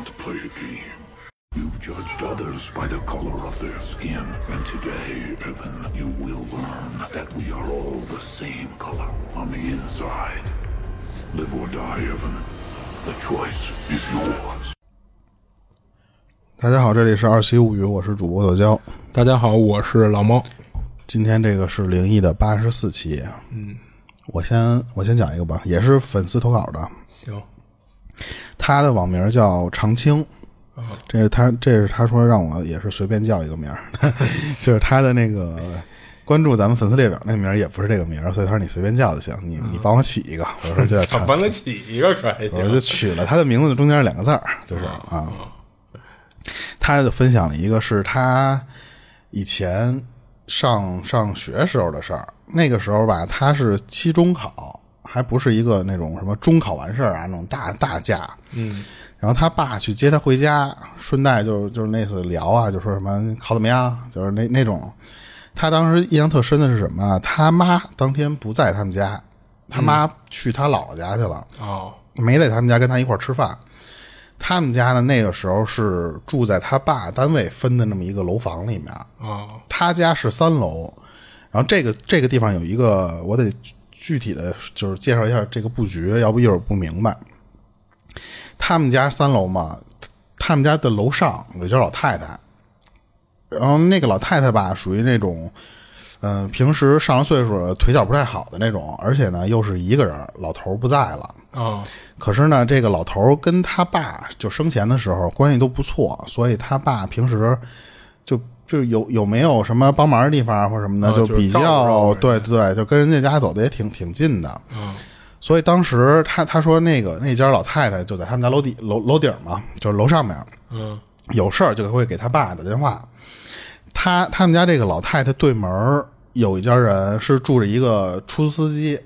want to play a game. You've judged others by the color of their skin, and today, Evan, you will learn that we are all the same color on the inside. Live or die, Evan. The choice is yours. 大家好，这里是二七物语，我是主播小娇。大家好，我是老猫。今天这个是灵异的八十四期。嗯，我先我先讲一个吧，也是粉丝投稿的。行，他的网名叫长青。这是他，这是他说让我也是随便叫一个名儿，就是他的那个关注咱们粉丝列表那名儿也不是这个名儿，所以他说你随便叫就行，你你帮我起一个，我说叫长，帮他起一个可还行。我就取了他的名字中间两个字儿，就是啊。他就分享了一个是他以前上上学时候的事儿，那个时候吧，他是期中考，还不是一个那种什么中考完事儿啊那种大大假，嗯。然后他爸去接他回家，顺带就是就是那次聊啊，就说什么考怎么样，就是那那种。他当时印象特深的是什么？他妈当天不在他们家，他妈去他姥姥家去了，哦，没在他们家跟他一块儿吃饭。他们家呢那个时候是住在他爸单位分的那么一个楼房里面，哦，他家是三楼。然后这个这个地方有一个，我得具体的就是介绍一下这个布局，要不一会儿不明白。他们家三楼嘛，他们家的楼上有一家老太太，然后那个老太太吧，属于那种，嗯、平时上了岁数，腿脚不太好的那种，而且呢又是一个人，老头儿不在了。哦，可是呢，这个老头儿跟他爸就生前的时候关系都不错，所以他爸平时就就有有没有什么帮忙的地方或者什么的，啊就比较对对对，就跟人家家走的也挺挺近的。嗯，所以当时他他说那个那家老太太就在他们家楼底楼楼顶嘛，就是楼上面嗯，有事儿就会给他爸打电话。他他们家这个老太太对门儿有一家人是住着一个出租司机，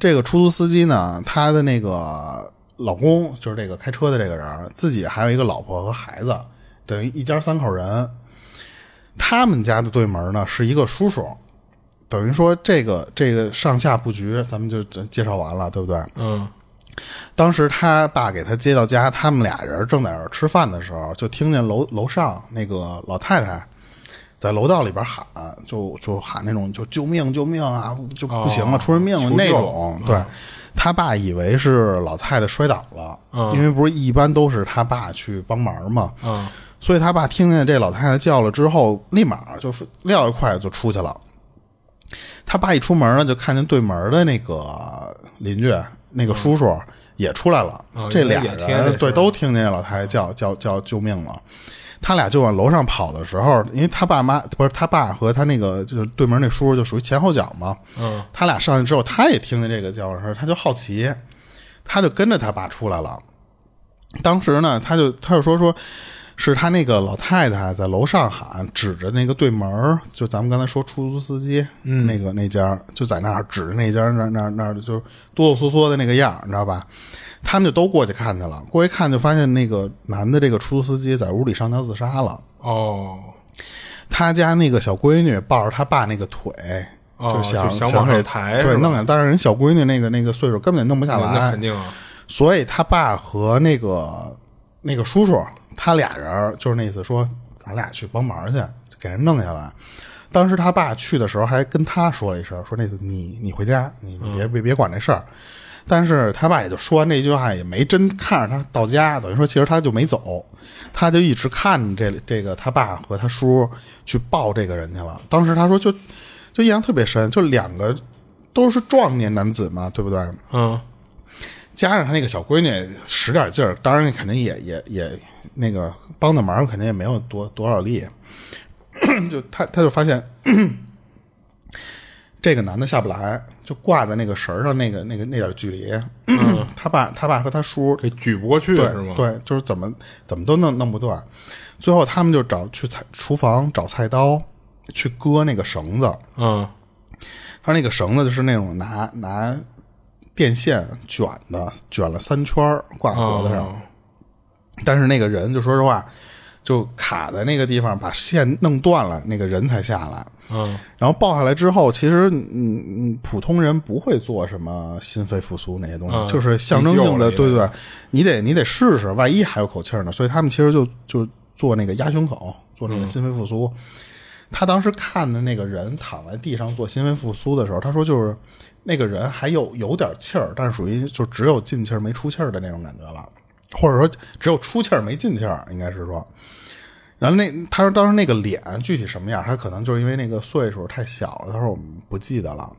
这个出租司机呢，他的那个老公就是这个开车的这个人，自己还有一个老婆和孩子，等于一家三口人。他们家的对门呢是一个叔叔，等于说这个这个上下布局咱们就介绍完了，对不对？嗯，当时他爸给他接到家，他们俩人正在那儿吃饭的时候，就听见楼楼上那个老太太在楼道里边喊，就就喊那种就救命救命啊，就不行了，哦出人命了那种。对。他爸以为是老太太摔倒了，嗯。因为不是一般都是他爸去帮忙嘛，嗯，所以他爸听见这老太太叫了之后，立马就撂一块就出去了。他爸一出门呢，就看见对门的那个邻居那个叔叔也出来了，哦这俩人对都听见老太太叫叫叫救命了。他俩就往楼上跑的时候，因为他爸妈不是他爸和他那个就是对门那叔叔就属于前后脚嘛，嗯，他俩上去之后，他也听见这个叫声，他就好奇，他就跟着他爸出来了。当时呢，他就他就说说，是他那个老太太在楼上喊，指着那个对门儿就咱们刚才说出租司机、那个那家，就在那儿指着那家那那那就是哆哆嗦嗦的那个样儿，你知道吧？他们就都过去看去了，过去看就发现那个男的这个出租司机在屋里上吊自杀了。哦，他家那个小闺女抱着他爸那个腿，哦就想就想给对，抬对弄下。但是人小闺女那个那个岁数根本弄不下那来肯，定啊，所以他爸和那个那个叔叔，他俩人就是那意思说，咱俩去帮忙去，给人弄下来。当时他爸去的时候还跟他说了一声，说那次你你回家，你你别、别别管这事儿。但是他爸也就说完这句话，也没真看着他到家，等于说其实他就没走，他就一直看着这这个他爸和他叔去抱这个人去了。当时他说就就印象特别深，就两个都是壮年男子嘛，对不对？嗯，加上他那个小闺女使点劲儿，当然肯定也也也那个帮的忙，肯定也没有多多少力。就他他就发现 这个男的下不来，就挂在那个绳儿上，那个那个那点距离。他爸他爸和他叔给举不过去对是吗？，对，就是怎么怎么都弄弄不断。最后他们就找去菜厨房找菜刀去割那个绳子，嗯，他那个绳子就是那种拿拿电线卷的，卷了三圈儿挂脖子上。哦但是那个人就说实话，就卡在那个地方，把线弄断了，那个人才下来。嗯然后抱下来之后，其实嗯嗯，普通人不会做什么心肺复苏那些东西，嗯就是象征性的，对对，你得你得试试，万一还有口气儿呢。所以他们其实就就做那个压胸口，做那个心肺复苏。他当时看的那个人躺在地上做心肺复苏的时候，他说就是那个人还有有点气儿，但是属于就只有进气儿没出气儿的那种感觉了，或者说只有出气儿没进气儿，应该是说。然后那他说当时那个脸具体什么样，他可能就是因为那个岁数太小了，他说我们不记得了。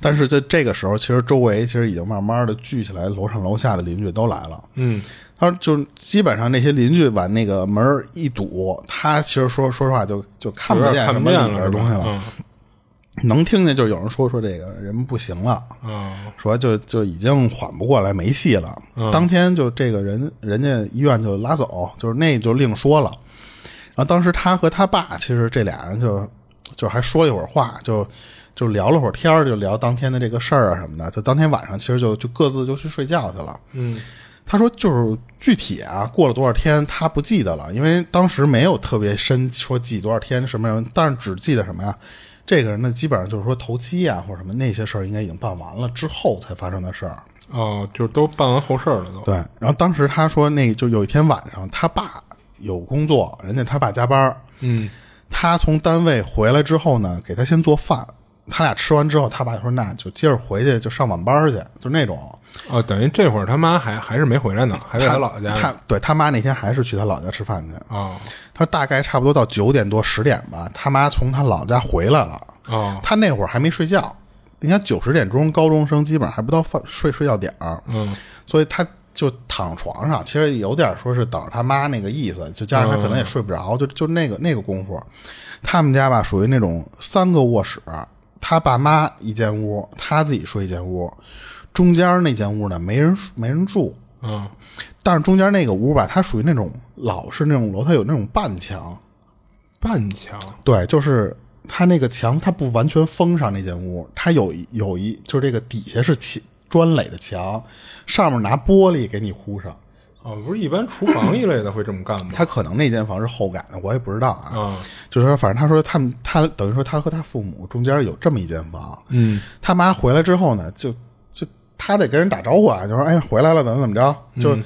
但是在这个时候，其实周围其实已经慢慢的聚起来，楼上楼下的邻居都来了。嗯他说就基本上那些邻居把那个门儿一堵，他其实说说实话就就看不见什么里不见了是边的东西了，吧？能听见就有人说说这个人不行了。嗯说就就已经缓不过来，没戏了。当天就这个人，人家医院就拉走，就是那就另说了。然后当时他和他爸，其实这俩人就就还说了一会儿话，就就聊了会儿天儿就聊当天的这个事儿啊什么的。就当天晚上，其实就就各自就去睡觉去了。嗯他说就是具体啊，过了多少天他不记得了，因为当时没有特别深说记多少天什么人，但是只记得什么呀？这个人呢，基本上就是说头七啊或者什么那些事儿应该已经办完了之后才发生的事儿。哦，就是都办完后事儿了都。对，然后当时他说那就有一天晚上，他爸有工作，人家他爸加班儿，嗯他从单位回来之后呢，给他先做饭。他俩吃完之后，他爸就说：“那就接着回去，就上晚班去，就那种。哦，等于这会儿他妈还还是没回来呢，还在他他姥姥家呢。他对他妈那天还是去他老家吃饭去。哦他大概差不多到九点多十点吧，他妈从他老家回来了。哦他那会儿还没睡觉，你看九十点钟高中生基本上还不到饭睡睡觉点儿，嗯所以他就躺床上，其实有点说是等着他妈那个意思，就加上他可能也睡不着，就就那个那个功夫。他们家吧属于那种三个卧室，他爸妈一间屋，他自己睡一间屋，中间那间屋呢没人没人住，嗯。但是中间那个屋吧，它属于那种老式那种楼，它有那种半墙，半墙。对，就是它那个墙，它不完全封上那间屋，它有一有一就是这个底下是墙砖垒的墙，上面拿玻璃给你糊上。哦，不是一般厨房一类的会这么干吗？他可能那间房是后改的，我也不知道啊。嗯就是说，反正他说他们他等于说他和他父母中间有这么一间房。嗯他妈回来之后呢，就就他得跟人打招呼啊，就说哎回来了，怎么怎么着，就、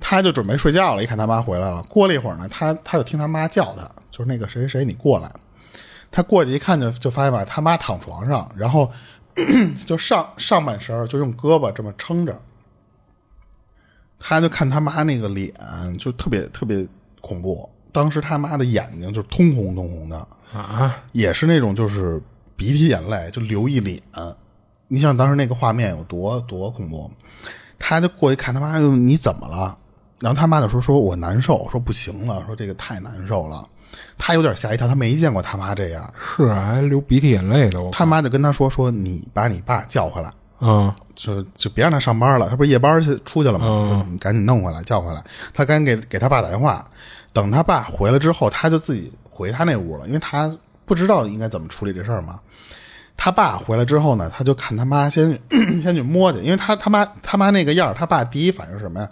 他就准备睡觉了。一看他妈回来了，过了一会儿呢，他他就听他妈叫他，就是那个谁谁谁你过来。他过去一看就就发现吧，他妈躺床上，然后 就上上半身就用胳膊这么撑着。他就看他妈那个脸，就特别特别恐怖。当时他妈的眼睛就是通红通红的，啊也是那种就是鼻涕眼泪就流一脸。你想当时那个画面有多多恐怖？他就过去看他妈，就你怎么了？然后他妈就说：“说我难受，说不行了，说这个太难受了。”他有点吓一跳，他没见过他妈这样。是啊还流鼻涕眼泪的他妈就跟他说：“说你把你爸叫回来，嗯就就别让他上班了，他不是夜班去出去了吗？说你赶紧弄回来，叫回来。他赶紧给给他爸打电话，等他爸回来之后，他就自己回他那屋了，因为他不知道应该怎么处理这事儿嘛。他爸回来之后呢，他就看他妈先去 先去摸去，因为他他妈他妈那个样他爸第一反应是什么呀？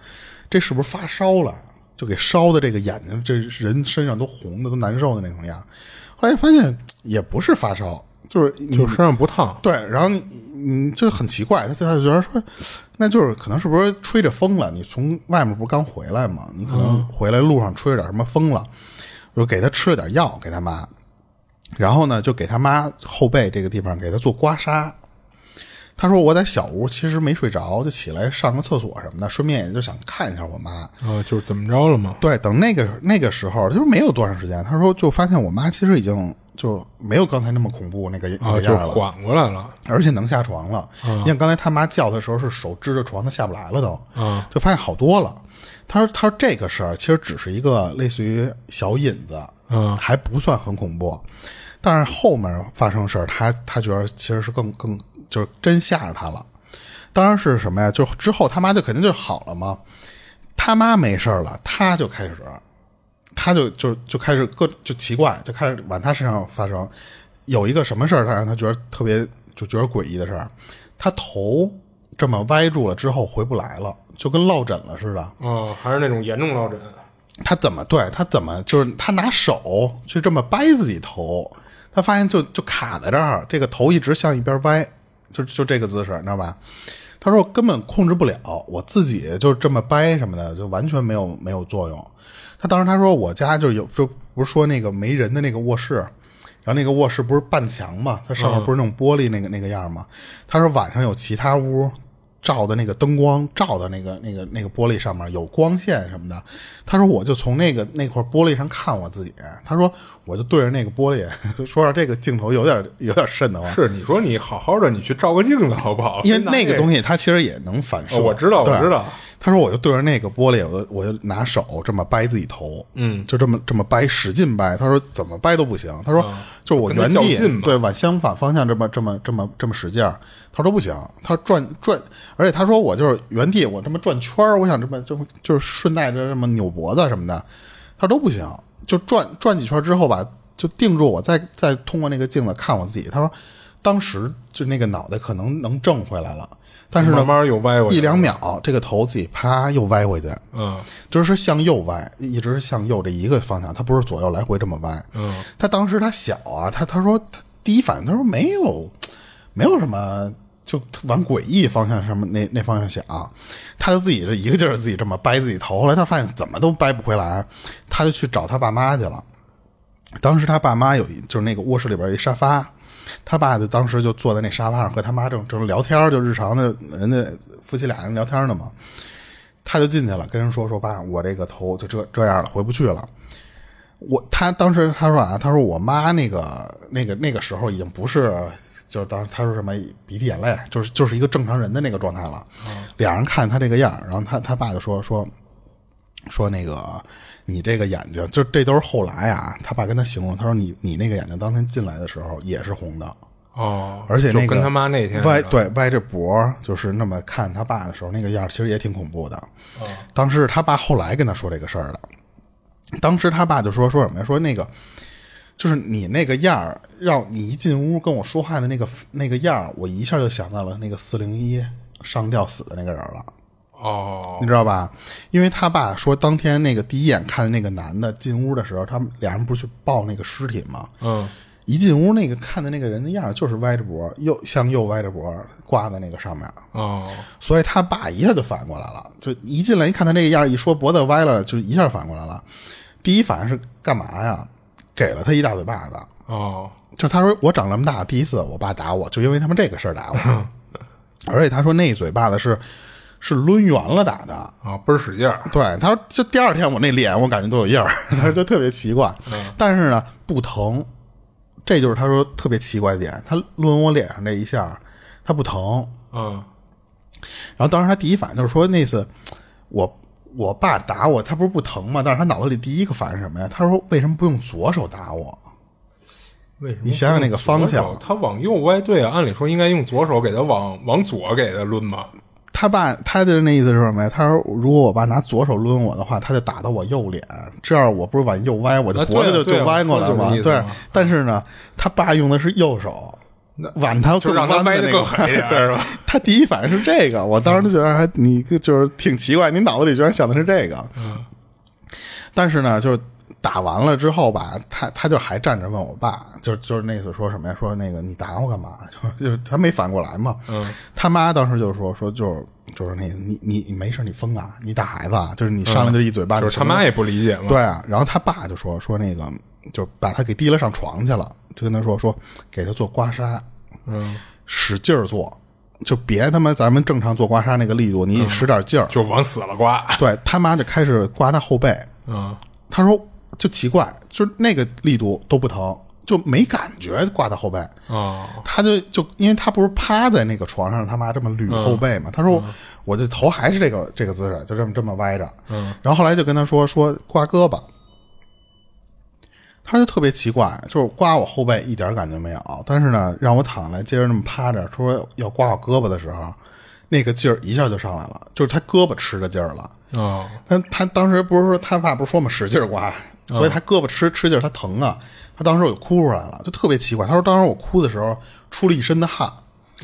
这是不是发烧了？就给烧的这个眼睛，这人身上都红的，都难受的那种样。后来发现也不是发烧，就是你就身上不烫对，然后你你就很奇怪，他他就觉得说，那就是可能是不是吹着风了？你从外面不是刚回来吗？你可能回来路上吹着点什么风了，就给他吃了点药给他妈，然后呢就给他妈后背这个地方给他做刮痧。他说我在小屋其实没睡着，就起来上个厕所什么的，顺便也就想看一下我妈。啊，就是怎么着了嘛？对，等那个那个时候，就是没有多长时间，他说就发现我妈其实已经就没有刚才那么恐怖那个那啊，个样了。就缓过来了。而且能下床了。你看刚才他妈叫他的时候是手支着床，她下不来了都，啊就发现好多了。他说：“他说这个事儿其实只是一个类似于小引子，嗯还不算很恐怖。但是后面发生事儿，他他觉得其实是更更就是真吓着他了。当然是什么呀？就之后他妈就肯定就好了嘛。他妈没事了，他就开始，他就就就开始各就奇怪，就开始往他身上发生。有一个什么事儿，他让他觉得特别就觉得诡异的事儿，他头这么歪住了之后回不来了，就跟落枕了似的。哦，还是那种严重落枕。他怎么对他怎么就是他拿手去这么掰自己头，他发现就就卡在这儿，这个头一直向一边歪，就就这个姿势，你知道吧？他说根本控制不了，我自己就这么掰什么的，就完全没有没有作用。他当时他说我家就有就不是说那个没人的那个卧室，然后那个卧室不是半墙嘛，它上面不是那种玻璃那个那个样嘛。他说晚上有其他屋照的那个灯光照的那个那个那个玻璃上面有光线什么的。他说我就从那个那块玻璃上看我自己。他说我就对着那个玻璃，说到这个镜头有点有点瘆得慌。是你说你好好的，你去照个镜子好不好？因为那个东西，它其实也能反射。哦我知道我知道。他说我就对着那个玻璃，我就我就拿手这么掰自己头，嗯，就这么这么掰，使劲掰。他说怎么掰都不行。他说就是我原地对往相反方向这么这么这么这么使劲儿。他说不行，他说转转，而且他说我就是原地我这么转圈儿，我想这么这么就是顺带着这么扭脖子什么的，他说都不行，就转转几圈之后吧，就定住我，再再通过那个镜子看我自己。他说当时就那个脑袋可能能正回来了，但是呢慢慢又歪过去一两秒，这个头自己啪又歪回去，嗯。就是向右歪，一直向右这一个方向，它不是左右来回这么歪。嗯，他当时他小啊，他他说他第一反应他说没有，没有什么，就往诡异方向什么那那方向想，他就自己这一个劲儿自己这么掰自己头，后来他发现怎么都掰不回来，他就去找他爸妈去了。当时他爸妈有一就是那个卧室里边有一沙发，他爸就当时就坐在那沙发上和他妈正正聊天，就日常的人家夫妻俩人聊天呢嘛。他就进去了，跟人说说爸，我这个头就这这样了，回不去了。我他当时他说啊，他说我妈那个那个那个时候已经不是，就是当时他说什么鼻涕眼泪，就是就是一个正常人的那个状态了。俩人看他这个样，然后他他爸就说说说那个你这个眼睛，就这都是后来啊，他爸跟他形容，他说你你那个眼睛当天进来的时候也是红的，哦，而且那个跟他妈那天歪对歪着脖，就是那么看他爸的时候，那个样儿其实也挺恐怖的。哦当时他爸后来跟他说这个事儿的，当时他爸就说说什么呀？说那个就是你那个样儿，让你一进屋跟我说话的那个那个样儿，我一下就想到了那个四零一上吊死的那个人了。哦你知道吧？因为他爸说，当天那个第一眼看见那个男的进屋的时候，他们俩人不是去抱那个尸体吗？嗯一进屋，那个看的那个人的样儿就是歪着脖，右向右歪着脖挂在那个上面，哦所以他爸一下就反过来了，就一进来一看他那个样儿，一说脖子歪了，就一下反过来了。第一反应是干嘛呀？给了他一大嘴巴子。哦就他说我长这么大第一次我爸打我，就因为他们这个事儿打我，而且他说那一嘴巴子是是抡圆了打的。啊，倍儿使劲儿，对，他说就第二天我那脸我感觉都有印儿，他说就特别奇怪，但是呢不疼，这就是他说特别奇怪的点。他抡我脸上那一下，他不疼。嗯然后当时他第一反应就是说那次我我爸打我，他不是不疼吗？但是他脑子里第一个反应是什么呀？他说为什么不用左手打我？为什么你想想那个方向他往右歪，对啊，按理说应该用左手给他往往左给他抡嘛。他爸他的那意思是什么呀？他说如果我爸拿左手抡我的话，他就打到我右脸，这样我不是往右歪，我的脖子就、就歪过来了嘛。对但是呢，他爸用的是右手。挽他更就让他弯的那个对？他第一反应是这个，我当时就觉得还你就是挺奇怪，你脑子里居然想的是这个。嗯但是呢，就是打完了之后吧，他他就还站着问我爸，就就是那次说什么呀？说那个你打我干嘛？就 是就是他没反过来嘛。嗯，他妈当时就说说就是就是那个你你你没事你疯啊，你打孩子啊，就是你上来就一嘴巴，就是他妈也不理解嘛。对啊，然后他爸就说说那个就把他给提了上床去了，就跟他说说给他做刮痧，嗯，使劲儿做，就别他妈咱们正常做刮痧那个力度，你使点劲儿。就往死了刮。对他妈就开始刮他后背，嗯他说就奇怪，就是那个力度都不疼，就没感觉刮到后背。哦他就就因为他不是趴在那个床上，他妈这么捋后背嘛。他说我这头还是这个这个姿势，就这么这么歪着。嗯，然后后来就跟他说说刮胳膊，他就特别奇怪，就是刮我后背一点感觉没有，但是呢让我躺下来接着那么趴着，说要刮我胳膊的时候，那个劲儿一下就上来了，就是他胳膊吃着劲儿了。哦他他当时不是说他爸不是说嘛使劲刮，所以他胳膊吃吃劲儿，他疼啊。他当时我就哭出来了，就特别奇怪。他说当时我哭的时候出了一身的汗，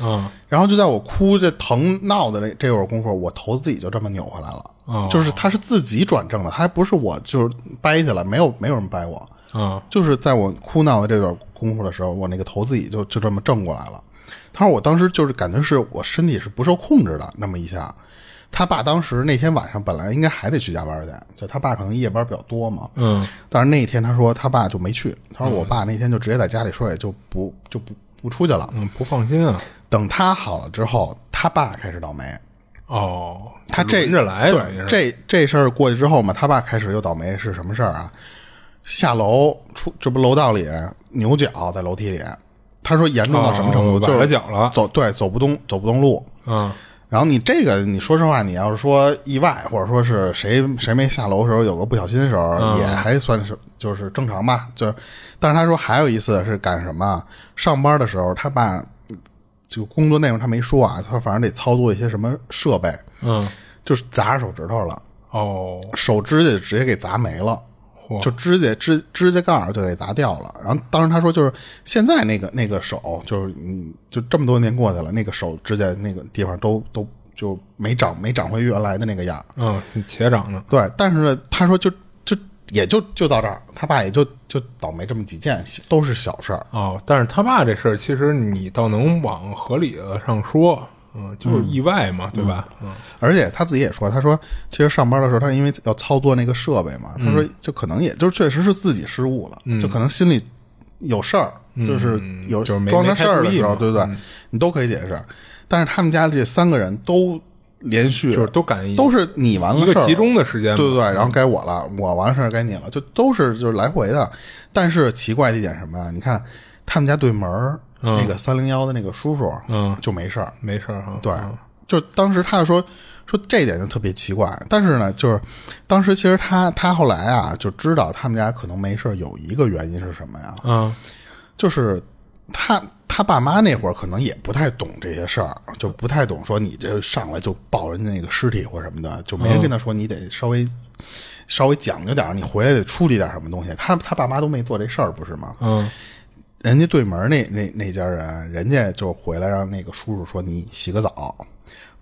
嗯然后就在我哭这疼闹的这这会儿功夫，我头自己就这么扭回来了。哦就是他是自己转正的，他还不是我就是掰下来，没有没有人掰我，啊就是在我哭闹的这段功夫的时候，我那个头自己就就这么正过来了。他说我当时就是感觉是我身体是不受控制的那么一下。他爸当时那天晚上本来应该还得去加班去，就他爸可能夜班比较多嘛，嗯但是那一天他说他爸就没去，他说我爸那天就直接在家里睡，就不就不不出去了。嗯，不放心啊。等他好了之后，他爸开始倒霉。哦，他这这这事儿过去之后嘛，他爸开始又倒霉，是什么事儿啊？下楼出这不楼道里扭脚在楼梯里，他说严重到什么程度？就是了脚了走对走不动走不动路。嗯然后你这个，你说实话，你要是说意外，或者说是谁谁没下楼的时候有个不小心的时候，嗯也还算是就是正常吧。就是，但是他说还有一次是干什么？上班的时候，他爸就工作内容他没说啊，他反正得操作一些什么设备，嗯，就是砸着手指头了，哦，手指甲直接给砸没了。嚯就指甲指指甲盖儿就给砸掉了，然后当时他说就是现在那个那个手就是嗯就这么多年过去了，那个手指甲那个地方都都就没长没长回原来的那个样儿。嗯，且长呢。对，但是呢，他说就就也就就到这儿，他爸也就就倒霉这么几件，都是小事儿。哦，但是他爸这事儿，其实你倒能往合理的上说，嗯，就是意外嘛，对吧？嗯而且他自己也说，他说其实上班的时候，他因为要操作那个设备嘛，他说就可能也就确实是自己失误了，就可能心里有事儿，就是有就是没装着事儿的时候，对不对？你都可以解释。但是他们家这三个人都连续就是都赶一都是你完了事儿集中的时间，对对对，然后该我了，我完了事儿该你了，就都是就是来回的。但是奇怪的一点什么呀？你看他们家对门儿、那个三零幺的那个叔叔，嗯就没事儿。没事儿哈。对，嗯就当时他就说说这一点就特别奇怪。但是呢，就是当时其实他他后来啊就知道他们家可能没事儿有一个原因是什么呀？嗯就是他他爸妈那会儿可能也不太懂这些事儿，就不太懂说你这上来就抱人家那个尸体或什么的，就没人跟他说你得稍微、稍微讲究点儿，你回来得处理点什么东西。他他爸妈都没做这事儿，不是吗？嗯人家对门那那那家人，人家就回来让那个叔叔说你洗个澡，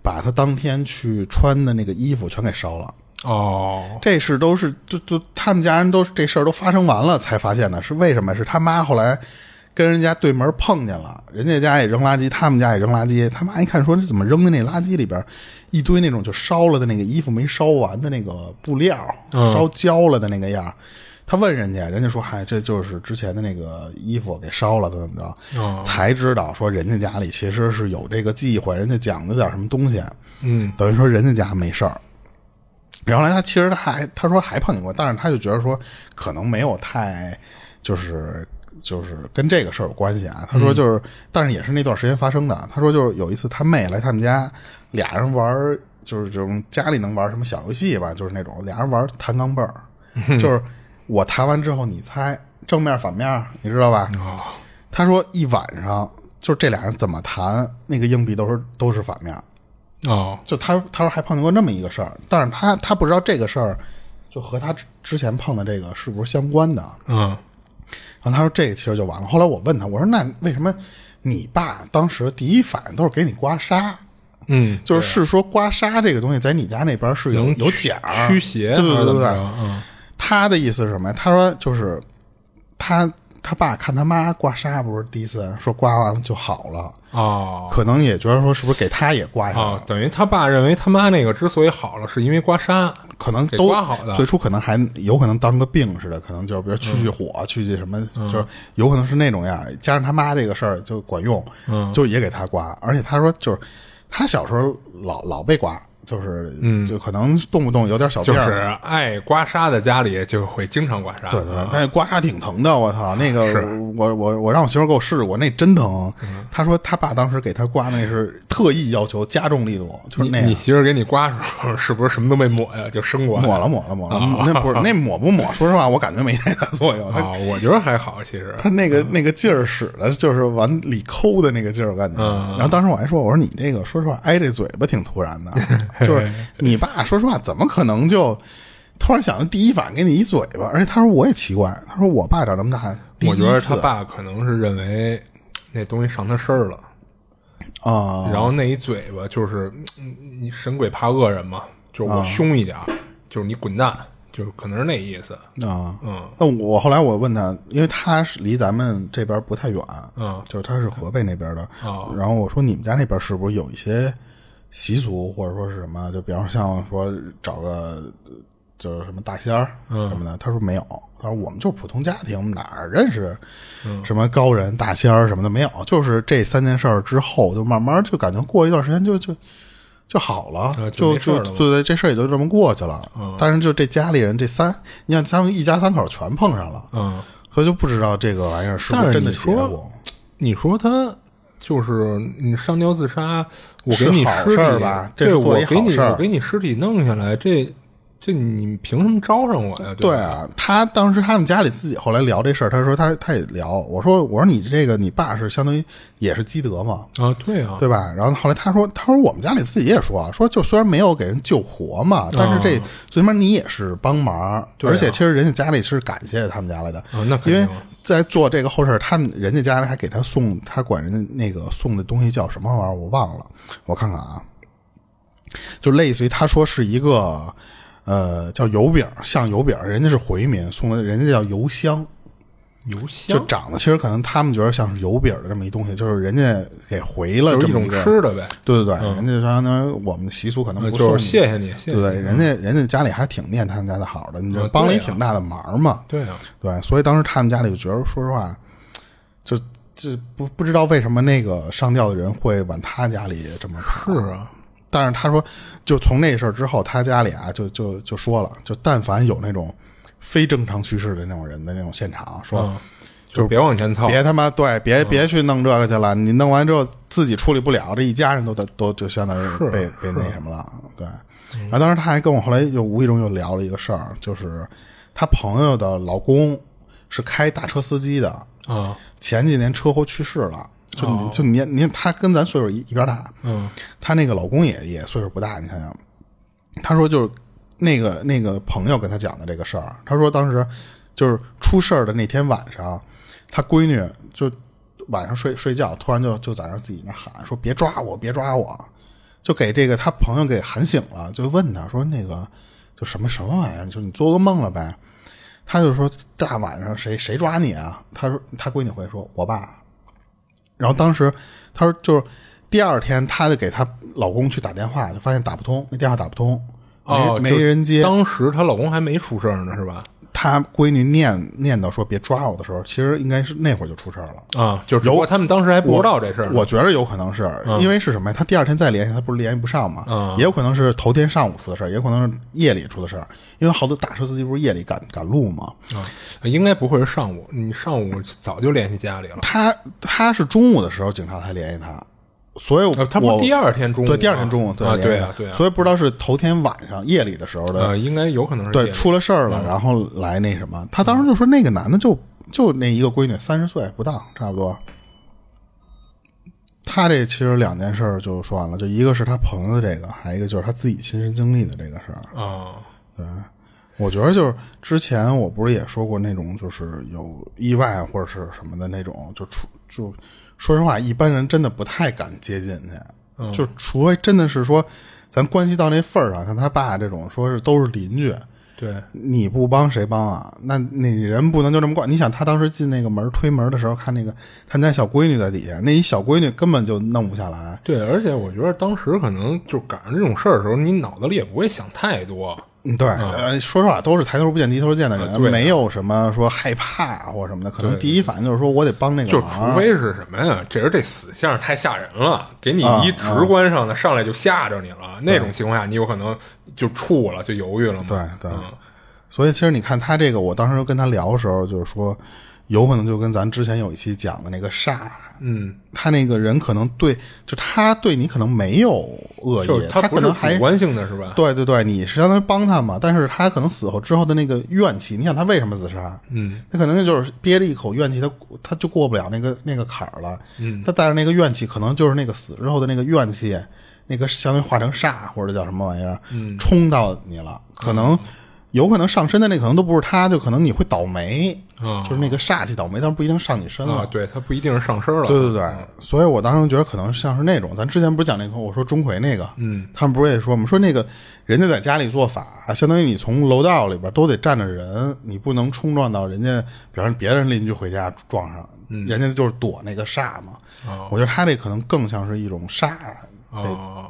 把他当天去穿的那个衣服全给烧了。哦这事都是就就他们家人都是这事儿都发生完了才发现的，是为什么？是他妈后来跟人家对门碰见了，人家家也扔垃圾，他们家也扔垃圾。他妈一看说你怎么扔的那垃圾里边一堆那种就烧了的那个衣服没烧完的那个布料，烧焦了的那个样儿。他问人家，人家说：“嗨，这就是之前的那个衣服给烧了，怎么着？”哦才知道说人家家里其实是有这个忌讳，人家讲究点什么东西。嗯等于说人家家没事儿。然后来他其实他还他说还碰见过，但是他就觉得说可能没有太就是就是跟这个事儿有关系啊。他说就是，但是也是那段时间发生的。他说就是有一次他妹来他们家，俩人玩就是这种家里能玩什么小游戏吧，就是那种俩人玩弹钢镚儿，就是我弹完之后你猜正面反面，你知道吧？他说一晚上就这俩人怎么弹，那个硬币都是都是反面。哦就他他说还碰见过那么一个事儿，但是他他不知道这个事儿就和他之之前碰的这个是不是相关的。嗯然后他说这个其实就完了。后来我问他，我说那为什么你爸当时第一反应都是给你刮痧？嗯，就是是说刮痧这个东西在你家那边是有有奖驱邪对对对对。嗯他的意思是什么呀？他说就是他他爸看他妈刮痧不是第一次说刮完了就好了，哦可能也觉得说是不是给他也刮一下等于他爸认为他妈那个之所以好了，是因为刮痧，可能都刮好的最初可能还有可能当个病似的，可能就是比如去去火、去去什么，就是有可能是那种样。加上他妈这个事儿就管用，就也给他刮。而且他说就是他小时候老老被刮，就是就可能动不动有点小病。就是爱刮痧的家里就会经常刮痧。对对，但是刮痧挺疼的，我操！那个我我我让我媳妇给我试过，那真疼。他说他爸当时给他刮那是特意要求加重力度，就是那样你媳妇给你刮的时候，是不是什么都没抹呀？就生刮？抹了 抹了抹了，那不是那抹不抹？说实话，我感觉没太大作用。他啊，我觉得还好，其实。他那个那个劲儿使的，就是往里抠的那个劲儿，我感觉。然后当时我还说，我说你这个说实话挨这嘴巴挺突然的，就是你爸说实话怎么可能就突然想到第一反应给你一嘴巴？而且他说我也奇怪，他说我爸长这么大，我觉得他爸可能是认为那东西上他身儿了，啊，然后那一嘴巴就是嗯你神鬼怕恶人嘛，就是我凶一点儿，就是你滚蛋，就是可能是那意思。啊，嗯那我后来我问他，因为他是离咱们这边不太远，嗯就是他是河北那边的，哦然后我说你们家那边是不是有一些习俗或者说是什么？就比方说像说找个呃就是什么大仙什么的，他说没有，他说我们就是普通家庭，我们哪儿认识嗯什么高人大仙儿什么的没有，就是这三件事儿之后，就慢慢就感觉过一段时间就就。就好了，啊就就没事儿了吗就对对，这事儿也就这么过去了。嗯但是就这家里人这三，你看他们一家三口全碰上了，嗯，所以就不知道这个玩意儿是不但是真的你说邪乎。你说他就是你上吊自杀，我给你尸体事吧这我给你我给你尸体弄下来，这这你凭什么招上我呀？吧，对啊，他当时他们家里自己后来聊这事儿，他说他他也聊，我说我说你这个你爸是相当于也是积德嘛，啊，对啊，对吧？然后后来他说他说我们家里自己也说啊，说就虽然没有给人救活嘛，但是这最起码你也是帮忙，而且其实人家家里是感谢他们家来的，啊那因为在做这个后事儿，他们人家家里还给他送，他管人家那个送的东西叫什么玩意儿，我忘了，我看看啊，就类似于他说是一个呃叫油饼，像油饼，人家是回民送的，人家叫油香。油香就长得其实可能他们觉得像是油饼的这么一东西，就是人家给回了就是一种吃的呗，对对对，人家相当于我们习俗可能不就是谢谢你，谢谢你，对对，人家人家家里还挺念他们家的好的，你就啊。帮了一挺大的忙嘛。对啊，对，所以当时他们家里就觉得，说实话，就就不不知道为什么那个上吊的人会往他家里这么跑。是啊，但是他说，就从那事儿之后，他家里啊，就就就说了，就但凡有那种非正常去世的那种人的那种现场，说。嗯就是别往前凑，别他妈对，嗯别别去弄这个去了。你弄完之后自己处理不了，这一家人都都都就相当于被被那什么了。对，然后当时他还跟我后来又无意中又聊了一个事儿，就是他朋友的老公是开大车司机的，啊，前几年车祸去世了。就你就你你他跟咱岁数一一边大，嗯她那个老公也也岁数不大，你想想，她说就是那个那个朋友跟她讲的这个事儿，她说当时就是出事儿的那天晚上，她闺女就晚上睡睡觉，突然就就在那自己那喊说别抓我，别抓我，就给这个她朋友给喊醒了，就问她说那个就什么什么玩意儿，就你做噩梦了呗？他就说大晚上谁谁抓你啊？他说他闺女回说我爸。然后当时他说就是第二天，他就给她老公去打电话，就发现打不通，那电话打不通，没、哦，没人接。当时她老公还没出事儿呢，是吧？她闺女念念叨说别抓我的时候，其实应该是那会儿就出事儿了。啊，就是只不过他们当时还不知道这事儿，我觉得有可能是、因为是什么呀？他第二天再联系，他不是联系不上嘛？嗯也有可能是头天上午出的事儿，也有可能是夜里出的事儿。因为好多大车司机不是夜里赶赶路嘛？啊，应该不会是上午，你上午早就联系家里了。他他是中午的时候警察才联系他，所以他不是第二天中午对第二天中午对啊，对啊，所以不知道是头天晚上夜里的时候的呃，应该有可能是对，出了事儿了，然后来那什么，他当时就说那个男的就就那一个闺女，三十岁不到，差不多。他这其实两件事就说完了，就一个是他朋友的这个，还有一个就是他自己亲身经历的这个事儿。啊，对，我觉得就是之前我不是也说过那种就是有意外或者是什么的那种，就出就说实话，一般人真的不太敢接近去，就除非真的是说咱关系到那份儿上，像他爸这种说是都是邻居，对，你不帮谁帮啊？那那人不能就这么惯。你想，他当时进那个门推门的时候，看那个他们家小闺女在底下，那一小闺女根本就弄不下来。对，而且我觉得当时可能就赶上这种事儿的时候，你脑子里也不会想太多。嗯，对，呃说实话，都是抬头不见低头见的人，没有什么说害怕或什么的。可能第一反应就是说我得帮那个就。除非是什么呀？这人这死相太吓人了，给你啊一直观上的上来就吓着你了，那种情况下，你有可能就怵了，就犹豫了嘛。对对嗯所以其实你看他这个，我当时跟他聊的时候，就是说，有可能就跟咱之前有一期讲的那个煞，嗯，他那个人可能对，就他对你可能没有恶意，就是他可能还主观性的是吧？对对对，你是相当于帮他嘛，但是他可能死后之后的那个怨气，你想他为什么自杀？嗯，他可能就是憋着一口怨气，他他就过不了那个那个坎儿了。嗯，他带着那个怨气，可能就是那个死之后的那个怨气，那个相当于化成煞或者叫什么玩意儿，嗯冲到你了。可能有可能上身的那可能都不是他，就可能你会倒霉，啊就是那个煞气倒霉，但是不一定上你身了。啊，对，他不一定是上身了。对对对，所以我当时觉得可能像是那种，咱之前不是讲那个，我说钟馗那个，嗯，他们不是也说吗？说那个人家在家里做法，相当于你从楼道里边都得站着人，你不能冲撞到人家，比方别人邻居回家撞上，人家就是躲那个煞嘛。我觉得他这可能更像是一种煞被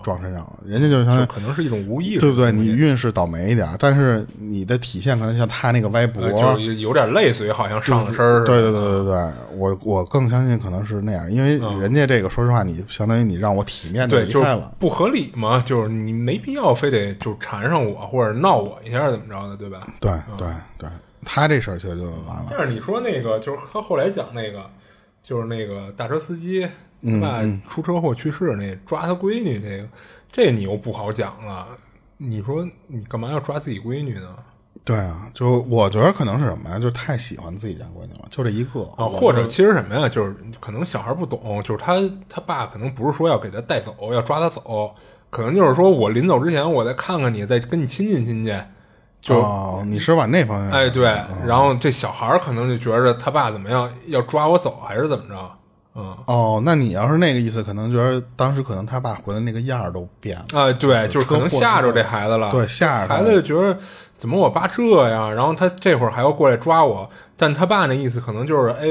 撞身上了，人家就是相当于可能是一种无意识，对不对？你运势倒霉一点，但是你的体现可能像他那个歪脖，呃就是有点类似于好像上了身儿。对对对对对，我我更相信可能是那样，因为人家这个说实话，你相当于你让我体面的离开了，不合理嘛，就是你没必要非得就缠上我或者闹我一下怎么着的，对吧？对对对，他这事儿其实就完了。但是你说那个，就是他后来讲那个，就是那个大车司机嗯他爸出车祸去世那抓他闺女这个，这你又不好讲了。你说你干嘛要抓自己闺女呢？对啊，就我觉得可能是什么呀？就是太喜欢自己家闺女了，就这一个啊，或者其实什么呀？就是可能小孩不懂，就是他他爸可能不是说要给他带走，要抓他走，可能就是说我临走之前我再看看你，再跟你亲近亲近。就、哦，你是往那方向哎对，然后这小孩儿可能就觉着他爸怎么样，要抓我走还是怎么着？嗯。哦，那你要是那个意思，可能觉得当时可能他爸回来那个样儿都变了。啊，对，就是可能吓着这孩子了，对吓着。孩子就觉得怎么我爸这样，然后他这会儿还要过来抓我，但他爸那意思可能就是，哎，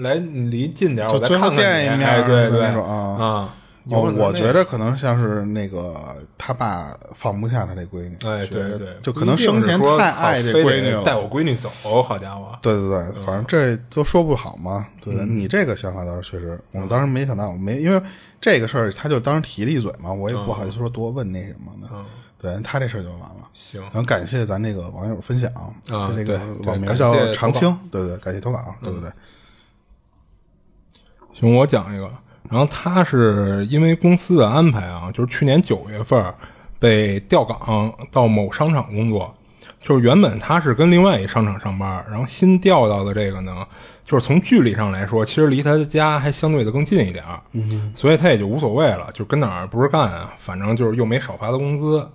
来你离近点儿，我再看看你，见一面哎，对对。啊哦可，能那样我觉得可能像是那个他爸放不下他这闺女，哎，对对，就可能生前太爱这闺女了，带我闺女走，好家伙，对对对，嗯反正这都说不好嘛。对，你这个想法倒是确实，我们当时没想到，没因为这个事儿，他就当时提了一嘴嘛，我也不好意思说多问那什么的。嗯对他这事儿就完了。行然后感谢咱这个网友分享，啊就这个网名叫长青，对对，感谢投稿，对不对。行，我讲一个。然后他是因为公司的安排啊，就是去年九月份被调岗到某商场工作。就是原本他是跟另外一商场上班，然后新调到的这个呢，就是从距离上来说，其实离他的家还相对的更近一点儿，嗯，所以他也就无所谓了，就跟哪儿不是干，反正就是又没少发他工资。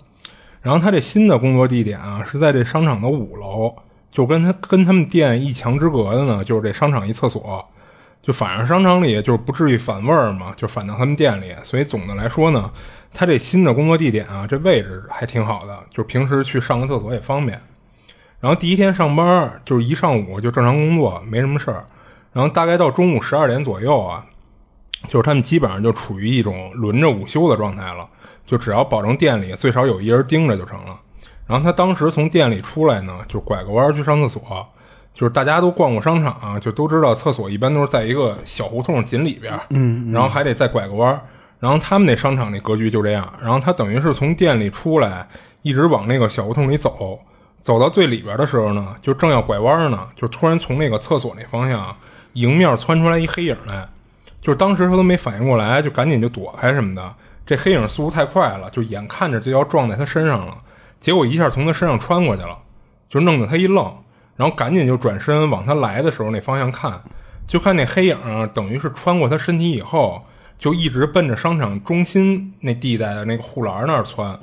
然后他这新的工作地点啊，是在这商场的五楼，就跟他跟他们店一墙之隔的呢，就是这商场一厕所。就反正商场里就是不至于反味儿嘛，就反到他们店里。所以总的来说呢，他这新的工作地点啊，这位置还挺好的，就平时去上个厕所也方便。然后第一天上班就是一上午就正常工作，没什么事儿。然后大概到中午十二点左右啊，就是他们基本上就处于一种轮着午休的状态了，就只要保证店里最少有一人盯着就成了。然后他当时从店里出来呢，就拐个弯去上厕所。就是大家都逛过商场、啊，就都知道厕所一般都是在一个小胡同紧里边，嗯，然后还得再拐个弯儿。然后他们那商场那格局就这样，然后他等于是从店里出来，一直往那个小胡同里走，走到最里边的时候呢，就正要拐弯呢，就突然从那个厕所那方向迎面窜出来一黑影来，就是当时他都没反应过来，就赶紧就躲开什么的。这黑影速度太快了，就眼看着就要撞在他身上了，结果一下从他身上穿过去了，就弄得他一愣。然后赶紧就转身往他来的时候那方向看，就看那黑影等于是穿过他身体以后，就一直奔着商场中心那地带的那个护栏那儿窜。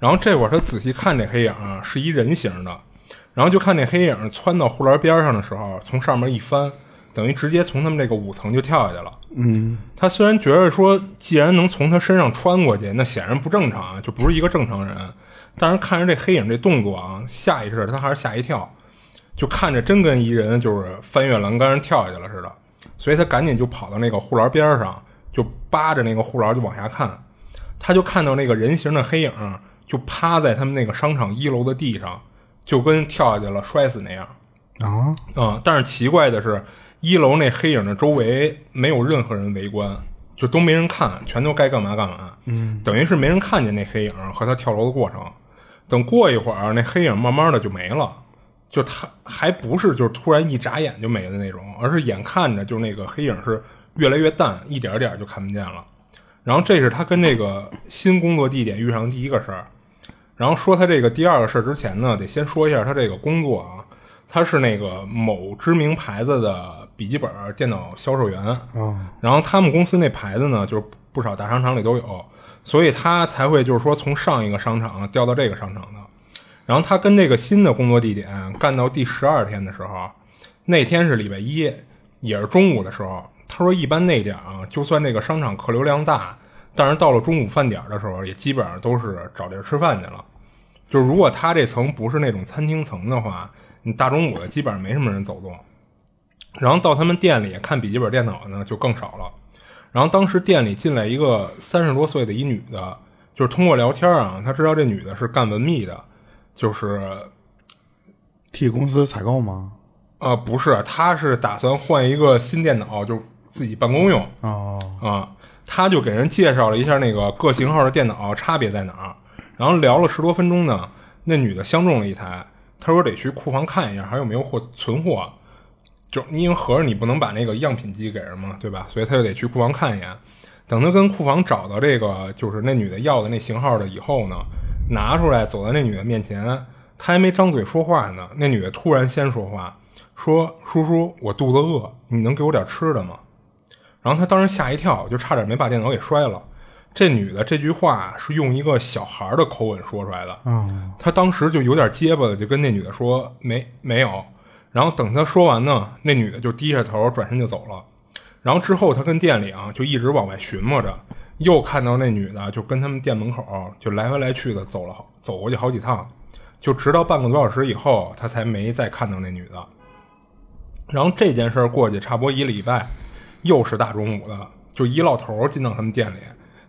然后这会儿他仔细看那黑影是一人形的，然后就看那黑影窜到护栏边上的时候，从上面一翻，等于直接从他们这个五层就跳下去了。嗯，他虽然觉得说，既然能从他身上穿过去，那显然不正常啊，就不是一个正常人。但是看着这黑影这动作啊，下意识他还是吓一跳。就看着真跟一人就是翻越栏杆跳下去了似的，所以他赶紧就跑到那个护栏边上，就扒着那个护栏就往下看，他就看到那个人形的黑影就趴在他们那个商场一楼的地上，就跟跳下去了摔死那样。啊，嗯，但是奇怪的是，一楼那黑影的周围没有任何人围观，就都没人看，全都该干嘛干嘛。嗯，等于是没人看见那黑影和他跳楼的过程。等过一会儿，那黑影慢慢的就没了。就他还不是就是突然一眨眼就没的那种，而是眼看着就是那个黑影是越来越淡，一点点就看不见了。然后这是他跟这个新工作地点遇上第一个事儿。然后说他这个第二个事儿之前呢，得先说一下他这个工作啊，他是那个某知名牌子的笔记本电脑销售员。啊，然后他们公司那牌子呢，就是不少大商场里都有，所以他才会就是说从上一个商场调到这个商场的。然后他跟这个新的工作地点干到第十二天的时候，那天是礼拜一，也是中午的时候。他说，一般那点啊，就算这个商场客流量大，但是到了中午饭点的时候，也基本上都是找地儿吃饭去了。就是如果他这层不是那种餐厅层的话，你大中午的基本上没什么人走动。然后到他们店里看笔记本电脑呢，就更少了。然后当时店里进来一个三十多岁的一女的，就是通过聊天啊，他知道这女的是干文秘的。就是替公司采购吗？呃，不是，他是打算换一个新电脑，就自己办公用。哦，啊，他就给人介绍了一下那个各型号的电脑差别在哪儿，然后聊了十多分钟呢。那女的相中了一台，他说得去库房看一下还有没有货存货，就因为合着你不能把那个样品机给人嘛，对吧？所以他就得去库房看一眼。等他跟库房找到这个就是那女的要的那型号的以后呢。拿出来，走在那女的面前，他还没张嘴说话呢，那女的突然先说话，说：“叔叔，我肚子饿，你能给我点吃的吗？”然后他当时吓一跳，就差点没把电脑给摔了。这女的这句话是用一个小孩的口吻说出来的，他当时就有点结巴的，就跟那女的说：“没没有。”然后等他说完呢，那女的就低下头转身就走了。然后之后他跟店里啊就一直往外寻摸着。又看到那女的，就跟他们店门口就来回来去的走了好走过去好几趟，就直到半个多小时以后，他才没再看到那女的。然后这件事过去差不多一礼拜，又是大中午的，就一老头进到他们店里。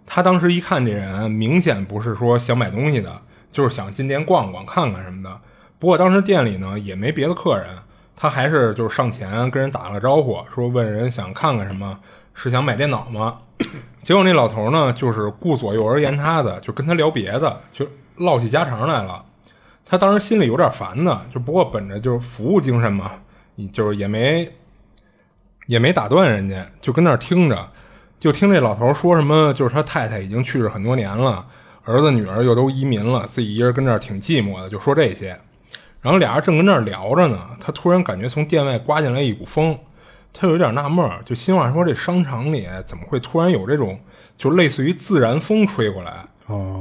他当时一看这人，明显不是说想买东西的，就是想进店逛逛、看看什么的。不过当时店里呢也没别的客人，他还是就是上前跟人打了招呼，说问人想看看什么，是想买电脑吗？结果那老头呢，就是顾左右而言他的，就跟他聊别的，就唠起家常来了。他当时心里有点烦呢，就不过本着就是服务精神嘛，就是也没也没打断人家，就跟那儿听着，就听这老头说什么，就是他太太已经去世很多年了，儿子女儿又都移民了，自己一人跟这儿挺寂寞的，就说这些。然后俩人正跟那儿聊着呢，他突然感觉从店外刮进来一股风。他有点纳闷儿，就心话说：“这商场里怎么会突然有这种，就类似于自然风吹过来？”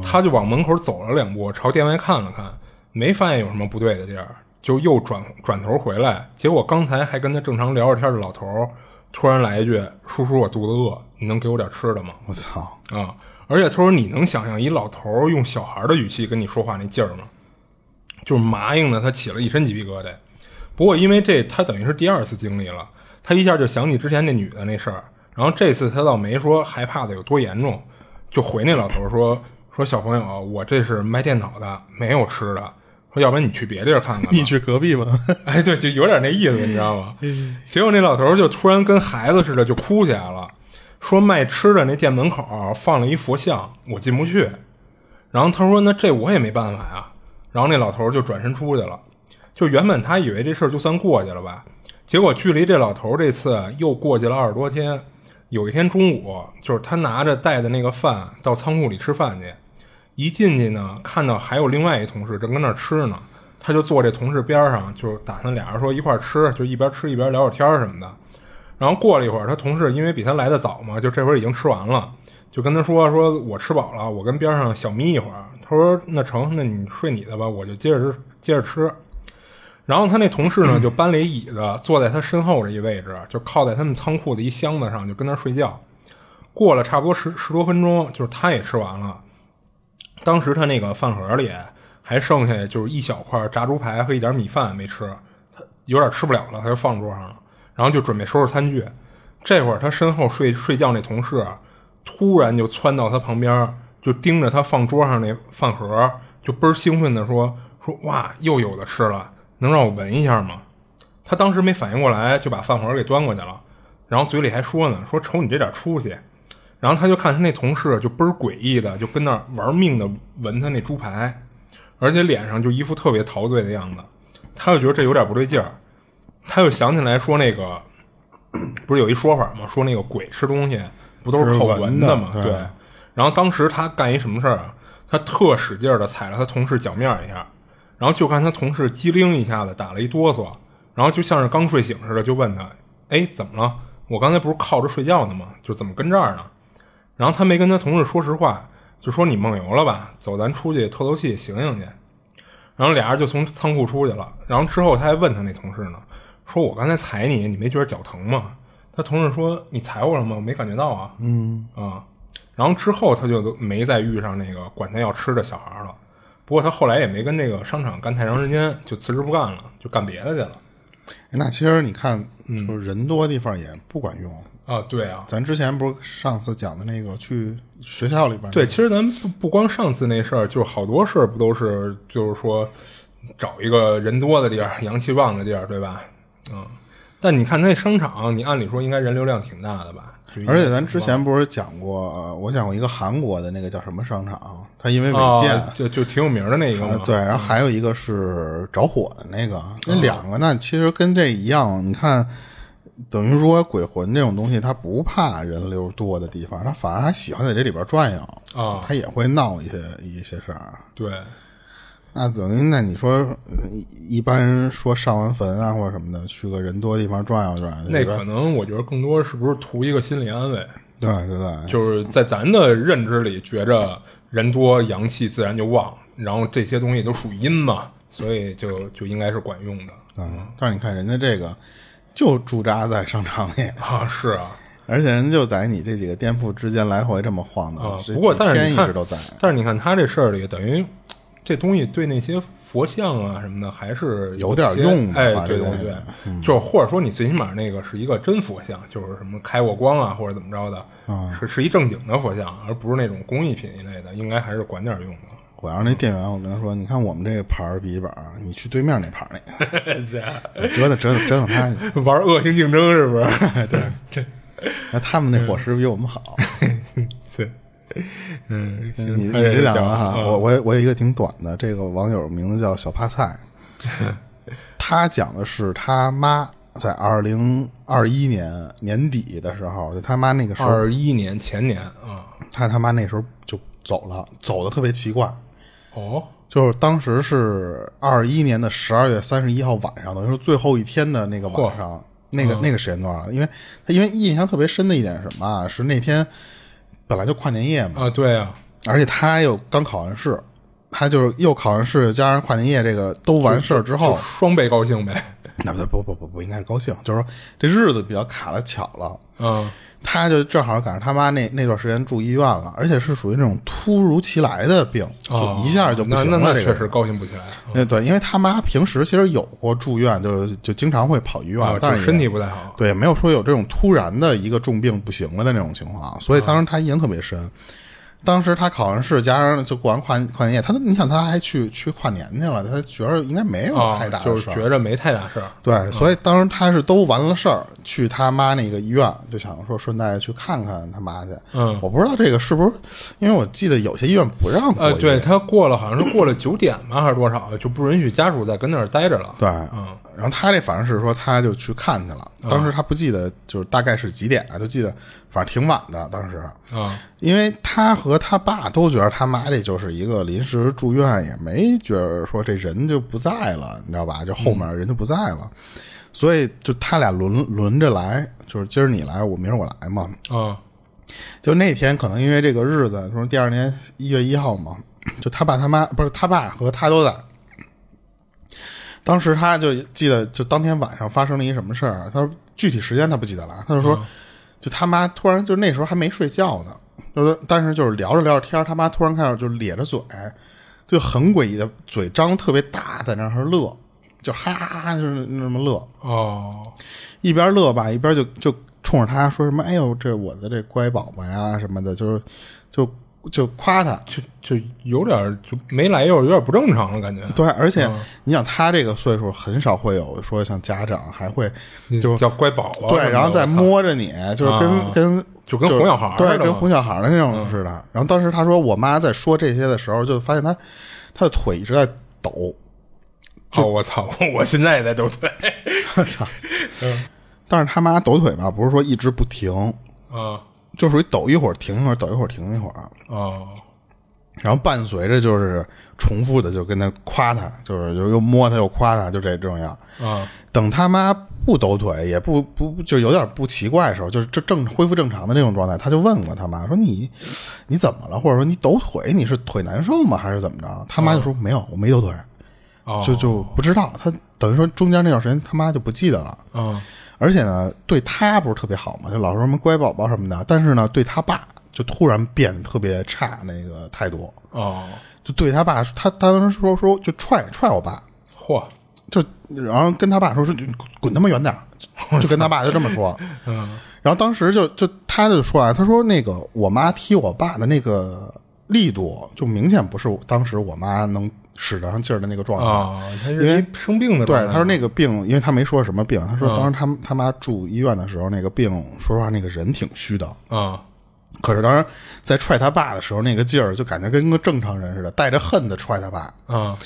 他就往门口走了两步，朝店外看了看，没发现有什么不对的地儿，就又转转头回来。结果刚才还跟他正常聊着天的老头，突然来一句：“叔叔，我肚子饿，你能给我点吃的吗？”我操啊！而且他说：“你能想象一老头用小孩的语气跟你说话那劲儿吗？就是麻硬的，他起了一身鸡皮疙瘩。不过因为这，他等于是第二次经历了。”他一下就想起之前那女的那事儿，然后这次他倒没说害怕的有多严重，就回那老头说说小朋友，我这是卖电脑的，没有吃的，说要不然你去别地儿看看，你去隔壁吧。哎，对，就有点那意思，你知道吗？结果那老头就突然跟孩子似的就哭起来了，说卖吃的那店门口放了一佛像，我进不去。然后他说那这我也没办法呀。然后那老头就转身出去了。就原本他以为这事儿就算过去了吧。结果距离这老头这次又过去了二十多天，有一天中午，就是他拿着带的那个饭到仓库里吃饭去，一进去呢，看到还有另外一同事正跟那吃呢，他就坐这同事边上，就打算俩人说一块吃，就一边吃一边聊会天什么的。然后过了一会儿，他同事因为比他来的早嘛，就这会儿已经吃完了，就跟他说说我吃饱了，我跟边上小眯一会儿。他说那成，那你睡你的吧，我就接着接着吃。然后他那同事呢，就搬了一椅子，坐在他身后这一位置，就靠在他们仓库的一箱子上，就跟那睡觉。过了差不多十十多分钟，就是他也吃完了。当时他那个饭盒里还剩下就是一小块炸猪排和一点米饭没吃，他有点吃不了了，他就放桌上了。然后就准备收拾餐具。这会儿他身后睡睡觉那同事突然就窜到他旁边，就盯着他放桌上那饭盒，就倍儿兴奋的说：“说哇，又有的吃了。”能让我闻一下吗？他当时没反应过来，就把饭盒给端过去了，然后嘴里还说呢：“说瞅你这点出息。”然后他就看他那同事就倍儿诡异的，就跟那玩命的闻他那猪排，而且脸上就一副特别陶醉的样子。他就觉得这有点不对劲儿，他又想起来说那个不是有一说法吗？说那个鬼吃东西不都是靠闻的吗？对。然后当时他干一什么事儿啊？他特使劲的踩了他同事脚面一下。然后就看他同事机灵一下子打了一哆嗦，然后就像是刚睡醒似的，就问他：“哎，怎么了？我刚才不是靠着睡觉呢吗？就怎么跟这儿呢？”然后他没跟他同事说实话，就说：“你梦游了吧？走，咱出去透透气，醒醒去。”然后俩人就从仓库出去了。然后之后他还问他那同事呢，说我刚才踩你，你没觉得脚疼吗？他同事说你踩我了吗？我没感觉到啊。嗯啊。然后之后他就没再遇上那个管他要吃的小孩了。不过他后来也没跟这个商场干太长时间，就辞职不干了，就干别的去了。那其实你看，就是人多地方也不管用啊。对啊，咱之前不是上次讲的那个去学校里边？对，其实咱不不光上次那事儿，就是好多事儿不都是就是说找一个人多的地儿、阳气旺的地儿，对吧？嗯。但你看那商场，你按理说应该人流量挺大的吧？而且咱之前不是讲过，我讲过一个韩国的那个叫什么商场，它因为违建，就就挺有名的那个。对，然后还有一个是着火的那个，那两个呢，其实跟这一样。你看，等于说鬼魂这种东西，它不怕人流多的地方，它反而还喜欢在这里边转悠啊，它也会闹一些一些事儿。对。那等于那你说，一般人说上完坟啊或者什么的，去个人多地方转悠转悠，那可能我觉得更多是不是图一个心理安慰？对对对，就是在咱的认知里，觉着人多阳气自然就旺，然后这些东西都属阴嘛，所以就就应该是管用的。嗯，但是你看人家这个就驻扎在商场里啊，是啊，而且人就在你这几个店铺之间来回这么晃的啊。不过但是一直都在，但是你看他这事儿里等于。这东西对那些佛像啊什么的还是有点用的，哎，对对对，就或者说你最起码那个是一个真佛像，就是什么开过光啊或者怎么着的，是是一正经的佛像，而不是那种工艺品一类的，应该还是管点用的。我要是那店员，我跟他说：“你看我们这个牌笔记本，你去对面那牌那个，折腾折腾折腾他，玩恶性竞争是不是？对，这那他们那伙食比我们好。对。” 嗯，你你这两个哈，我我我有一个挺短的，这个网友名字叫小帕菜，他讲的是他妈在二零二一年年底的时候，就他妈那个时候二一年前年啊，他他妈那时候就走了，走的特别奇怪哦，就是当时是二一年的十二月三十一号晚上，等于说最后一天的那个晚上，那个那个时间段，因为他因为印象特别深的一点是什么是那天。本来就跨年夜嘛啊，对啊，而且他又刚考完试，他就是又考完试，加上跨年夜这个都完事儿之后，双倍高兴呗。那不，不不不不应该是高兴，就是说这日子比较卡了巧了。嗯，他就正好赶上他妈那那段时间住医院了，而且是属于那种突如其来的病，就一下就不行了。这个确实高兴不起来。嗯，对，因为他妈平时其实有过住院，就是就经常会跑医院，但是身体不太好。对，没有说有这种突然的一个重病不行了的那种情况，所以当时他印象特别深。当时他考完试，加上就过完跨跨年夜，他你想他还去去跨年去了，他觉着应该没有太大的事儿，觉着没太大事儿。对，所以当时他是都完了事儿，去他妈那个医院，就想说顺带去看看他妈去。嗯，我不知道这个是不是，因为我记得有些医院不让。呃，对他过了好像是过了九点吧，还是多少，就不允许家属再跟那儿待着了。对，嗯。然后他这反正是说，他就去看去了。当时他不记得就是大概是几点了，就记得反正挺晚的。当时啊，因为他和他爸都觉得他妈这就是一个临时住院，也没觉得说这人就不在了，你知道吧？就后面人就不在了，所以就他俩轮轮着来，就是今儿你来，我明儿我来嘛。啊，就那天可能因为这个日子，说第二年一月一号嘛，就他爸他妈不是他爸和他都在。当时他就记得，就当天晚上发生了一什么事儿。他说具体时间他不记得了。他就说，就他妈突然就那时候还没睡觉呢，就是但是就是聊着聊着天，他妈突然开始就咧着嘴，就很诡异的嘴张特别大，在那儿乐，就哈哈哈就是那么乐。哦，一边乐吧，一边就就冲着他说什么：“哎呦，这我的这乖宝宝呀什么的，就是就。”就夸他，就就有点就没来由，有点不正常的感觉。对，而且你想他这个岁数，很少会有说像家长还会就叫乖宝宝，对，然后再摸着你，就是跟跟就跟哄小孩对，跟哄小孩的那种似的。然后当时他说，我妈在说这些的时候，就发现他他的腿一直在抖。哦，我操！我现在也在抖腿。我操！嗯，但是他妈抖腿吧，不是说一直不停啊。就属于抖一会儿停一会儿，抖一会儿停一会儿哦，然后伴随着就是重复的，就跟他夸他，就是就又摸他又夸他，就这这种样啊。等他妈不抖腿，也不不就有点不奇怪的时候，就是这正恢复正常的这种状态，他就问过他妈说：“你你怎么了？或者说你抖腿，你是腿难受吗？还是怎么着？”他妈就说：“没有，我没抖腿。”哦就就不知道。他等于说中间那段时间他妈就不记得了。嗯而且呢，对他不是特别好嘛，就老说什么乖宝宝什么的。但是呢，对他爸就突然变得特别差，那个态度，哦，就对他爸，他他当时说说就踹踹我爸，嚯，就然后跟他爸说说就滚他妈远点儿，就跟他爸就这么说。嗯。然后当时就就他就说啊，他说那个我妈踢我爸的那个力度，就明显不是当时我妈能使得上劲儿的那个状态。哦，他是因为生病的状对，态他说那个病，因为他没说什么病，他说当时他他妈住医院的时候，那个病，说实话，那个人挺虚的。啊可是当时在踹他爸的时候，那个劲儿就感觉跟个正常人似的，带着恨的踹他爸。啊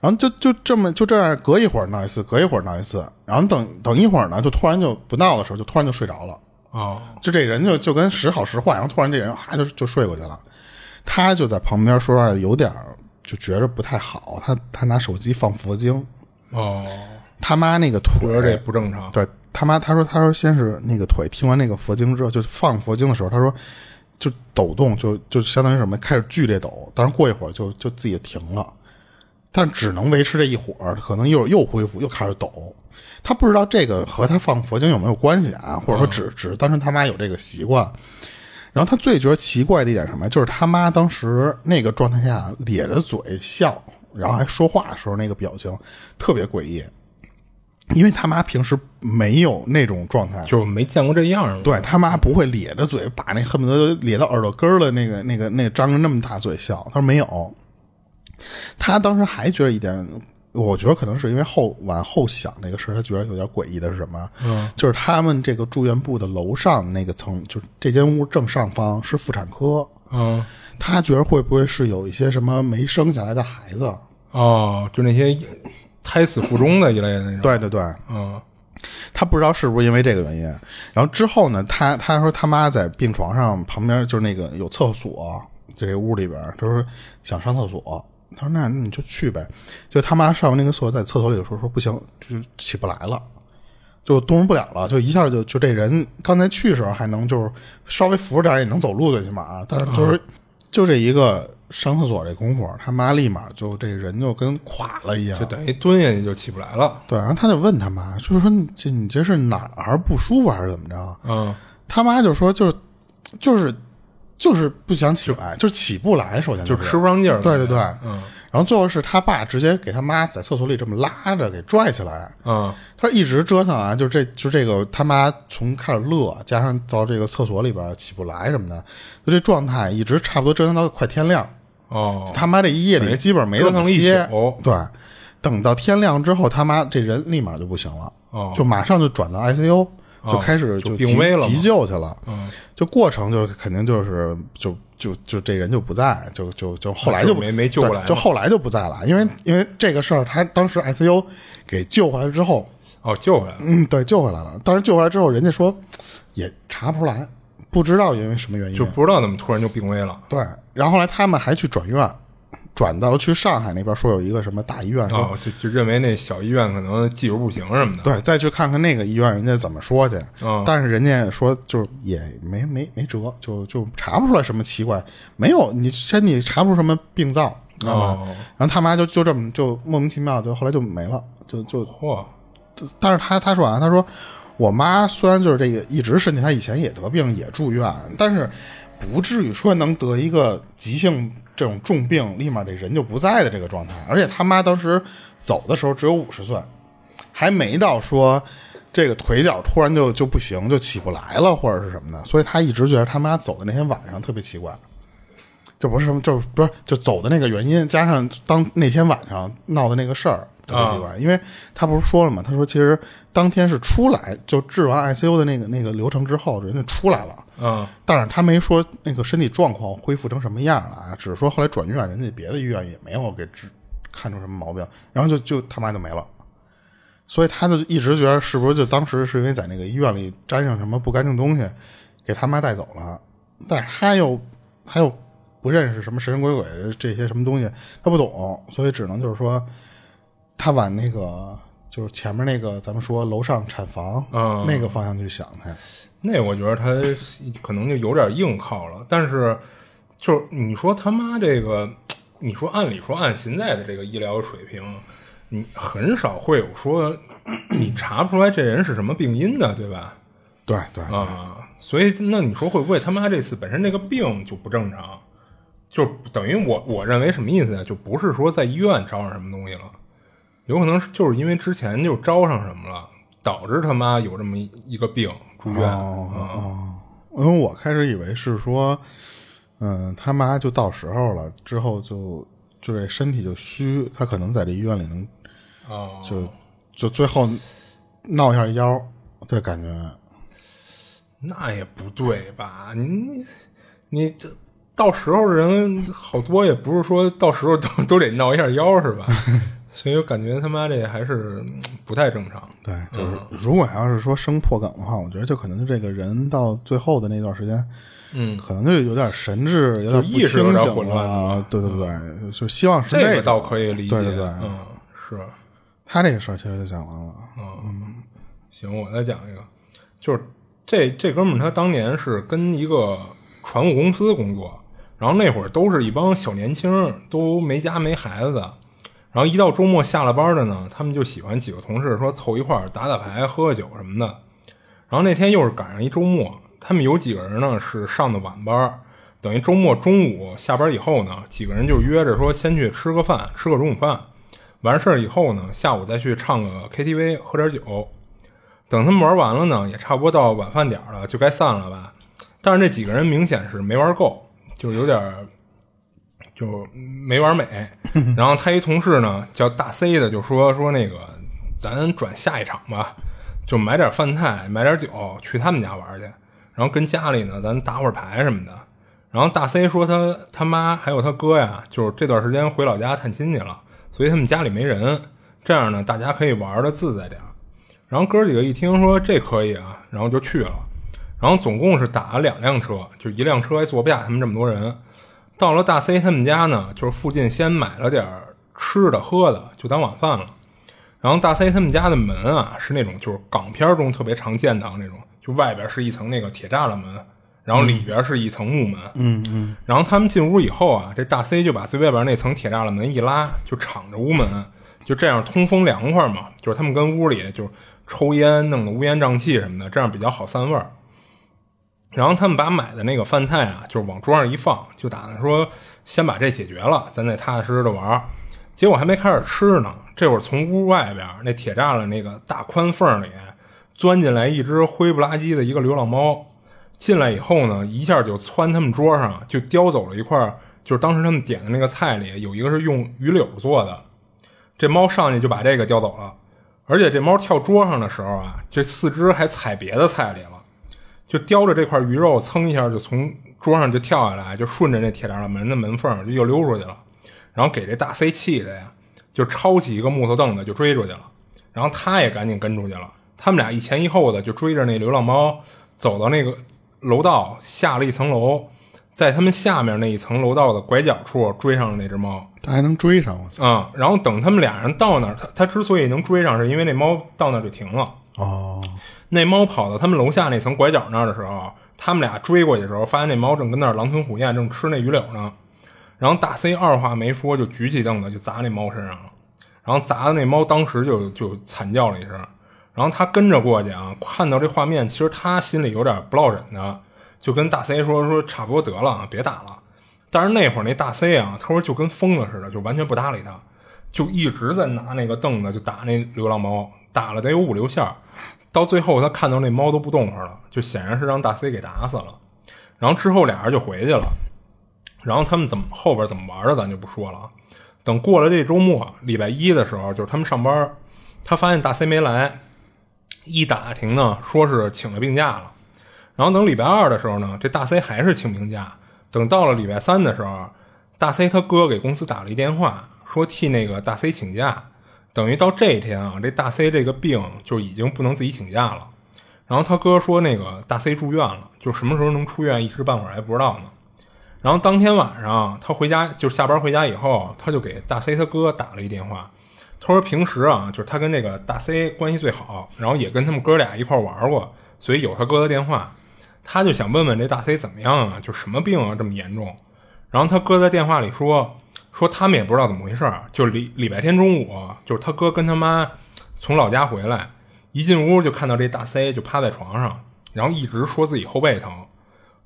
然后就就这么就这样，隔一会儿闹一次，隔一会儿闹一次，然后等等一会儿呢，就突然就不闹的时候，就突然就睡着了。哦就这人就就跟时好时坏，然后突然这人哈就就睡过去了，他就在旁边说实话有点儿就觉着不太好，他他拿手机放佛经，哦，他妈那个腿觉得这不正常。对他妈，他说他说先是那个腿听完那个佛经之后，就放佛经的时候，他说就抖动，就就相当于什么开始剧烈抖，但是过一会儿就就自己停了，但只能维持这一会儿，可能一会儿又恢复又开始抖。他不知道这个和他放佛经有没有关系啊，或者说只只是单纯他妈有这个习惯。然后他最觉得奇怪的一点什么，就是他妈当时那个状态下咧着嘴笑，然后还说话的时候那个表情特别诡异。因为他妈平时没有那种状态，就是没见过这样。对他妈不会咧着嘴，把那恨不得咧到耳朵根儿了，那个、那个、那张着那么大嘴笑。他说没有，他当时还觉得一点，我觉得可能是因为后往后想那个事儿，他觉得有点诡异的是什么？嗯，就是他们这个住院部的楼上那个层，就是这间屋正上方是妇产科，嗯。他觉得会不会是有一些什么没生下来的孩子？哦，就那些胎死腹中的一类的那种。，对对对，嗯。他不知道是不是因为这个原因，然后之后呢，他他说他妈在病床上旁边就是那个有厕所，就这屋里边，他说想上厕所，他说那那你就去呗。就他妈上完那个厕所，在厕所里说说不行，就是起不来了，就动弹不了了，就一下就就这人刚才去的时候还能就是稍微扶着点也能走路最起码啊，但是就是、就这一个上厕所这功夫，他妈立马就这人就跟垮了一样就，等于蹲下去就起不来了。对，然后他就问他妈，就是说你这你这是哪儿不舒服还是怎么着？嗯他妈就说就是就是就是不想起来，就是起不来，首先就是吃不上劲儿。对对对，嗯然后最后是他爸直接给他妈在厕所里这么拉着给拽起来，嗯他说一直折腾啊，就这就这个他妈从开始乐，加上到这个厕所里边起不来什么的，就这状态一直差不多折腾到快天亮。哦，他妈这一夜里基本没怎么折腾一歇宿，对，等到天亮之后，他妈这人立马就不行了，哦就马上就转到 ICU，、就开始就病危了急救去了，嗯。就过程就肯定就是就就就这人就不在，就就就后来就就没没救过来就后来就不在了，因为因为这个事儿，他当时 ICU 给救回来之后，哦，救回来了。嗯，对，救回来了，但是救回来之后，人家说也查不出来，不知道因为什么原因，就不知道怎么突然就病危了。对，然后后来他们还去转院，转到去上海那边，说有一个什么大医院，说、哦，就就认为那小医院可能技术不行什么的。对，再去看看那个医院人家怎么说去。嗯但是人家说就是也没没没辙，就就查不出来什么奇怪，没有你身体查不出什么病灶，知道吧？哦然后他妈就就这么就莫名其妙就后来就没了，就就嚯，但是他他说啊，他说我妈虽然就是这个一直身体，她以前也得病也住院，但是不至于说能得一个急性这种重病，立马这人就不在的这个状态。而且他妈当时走的时候只有五十岁，还没到说这个腿脚突然就就不行，就起不来了或者是什么的，所以他一直觉得他妈走的那天晚上特别奇怪。这不是什么，就是不是就走的那个原因，加上当那天晚上闹的那个事儿特别奇怪，因为他不是说了嘛，他说其实当天是出来就治完 ICU 的那个那个流程之后，人家出来了，嗯但是他没说那个身体状况恢复成什么样了啊，只是说后来转院，人家别的医院也没有给治看出什么毛病，然后就就他妈就没了。所以他就一直觉得是不是就当时是因为在那个医院里沾上什么不干净东西，给他妈带走了，但是他又他又不认识什么神神鬼鬼这些什么东西，他不懂，所以只能就是说，他往那个就是前面那个咱们说楼上产房、嗯那个方向去想他。那我觉得他可能就有点硬靠了，但是就是你说他妈这个，你说按理说按现在的这个医疗水平，你很少会有说你查不出来这人是什么病因的，对吧？对对，啊，所以那你说会不会他妈这次本身这个病就不正常？就等于我我认为什么意思啊？就不是说在医院招上什么东西了，有可能是就是因为之前就招上什么了，导致他妈有这么一一个病住院。哦哦，因为我开始以为是说，嗯，他妈就到时候了，之后就就这身体就虚，他可能在这医院里能哦，就就最后闹一下腰，这感觉。那也不对吧？你你这到时候人好多也不是说到时候都都得闹一下腰是吧？所以我感觉他妈这还是嗯不太正常。对，就是如果要是说生破梗的话，我觉得就可能这个人到最后的那段时间，嗯，可能就有点神志有点不意识有清醒点混乱了。对对对，就希望是这个倒可以理解。对对对，嗯，是。他这个事儿其实就讲完了。嗯行，我再讲一个，就是这这哥们儿他当年是跟一个船务公司工作，然后那会儿都是一帮小年轻，都没家没孩子的，然后一到周末下了班的呢，他们就喜欢几个同事说凑一块儿打打牌、喝喝酒什么的。然后那天又是赶上一周末，他们有几个人呢是上的晚班，等于周末中午下班以后呢，几个人就约着说先去吃个饭，吃个中午饭，完事儿以后呢，下午再去唱个 KTV 喝点酒。等他们玩完了呢，也差不多到晚饭点了，就该散了吧。但是这几个人明显是没玩够，就有点儿就没玩美。然后他一同事呢叫大 C 的就说说那个咱转下一场吧，就买点饭菜，买点酒，去他们家玩去。然后跟家里呢咱打会儿牌什么的。然后大 C 说他他妈还有他哥呀，就是这段时间回老家探亲去了，所以他们家里没人。这样呢，大家可以玩的自在点儿。然后哥几个一听说这可以啊，然后就去了。然后总共是打了两辆车，就一辆车还坐不下他们这么多人。到了大 C 他们家呢，就是附近先买了点吃的喝的，就当晚饭了。然后大 C 他们家的门啊，是那种就是港片中特别常见的那种，就外边是一层那个铁栅栏门，然后里边是一层木门。嗯嗯，然后他们进屋以后啊，这大 C 就把最外边那层铁栅栏门一拉，就敞着屋门，就这样通风凉快嘛。就是他们跟屋里就抽烟，弄得乌烟瘴气什么的，这样比较好散味儿。然后他们把买的那个饭菜啊，就是往桌上一放，就打算说先把这解决了，咱再踏踏实实的玩。结果还没开始吃呢，这会儿从屋外边那铁栅栏那个大宽缝里钻进来一只灰不拉几的一个流浪猫。进来以后呢，一下就窜他们桌上，就叼走了一块，就是当时他们点的那个菜里有一个是用鱼柳做的。这猫上去就把这个叼走了，而且这猫跳桌上的时候啊，这四肢还踩别的菜里了。就叼着这块鱼肉，蹭一下就从桌上就跳下来，就顺着那铁栅栏门的门缝就又溜出去了。然后给这大 C 气的呀，就抄起一个木头凳子就追出去了。然后他也赶紧跟出去了。他们俩一前一后的就追着那流浪猫，走到那个楼道，下了一层楼，在他们下面那一层楼道的拐角处追上了那只猫。他还能追上我操！啊、然后等他们俩人到那儿，他他之所以能追上，是因为那猫到那儿就停了。哦，那猫跑到他们楼下那层拐角那儿的时候，他们俩追过去的时候，发现那猫正跟那儿狼吞虎咽，正吃那鱼柳呢。然后大 C 二话没说，就举起凳子就砸那猫身上了，然后砸的那猫当时就就惨叫了一声。然后他跟着过去啊，看到这画面，其实他心里有点不落忍的，就跟大 C 说说差不多得了，别打了。但是那会儿那大 C 啊，他说就跟疯了似的，就完全不搭理他，就一直在拿那个凳子就打那流浪猫，打了得有五六下。到最后他看到那猫都不动会儿了，就显然是让大 C 给打死了。然后之后俩人就回去了。然后他们怎么后边怎么玩的，咱就不说了。等过了这周末，礼拜一的时候，就是他们上班，他发现大 C 没来，一打听呢，说是请了病假了。然后等礼拜二的时候呢，这大 C 还是请病假。等到了礼拜三的时候，大 C 他哥给公司打了一电话，说替那个大 C 请假。等于到这一天啊，这大 C 这个病就已经不能自己请假了。然后他哥说那个大 C 住院了，就什么时候能出院，一时半会儿还不知道呢。然后当天晚上他回家，就是下班回家以后，他就给大 C 他哥打了一电话。他说平时啊，就是他跟这个大 C 关系最好，然后也跟他们哥俩一块玩过，所以有他哥的电话。他就想问问这大 C 怎么样啊，就什么病啊这么严重。然后他哥在电话里说，说他们也不知道怎么回事儿，就礼礼拜天中午，就是他哥跟他妈从老家回来，一进屋就看到这大 C 就趴在床上，然后一直说自己后背疼。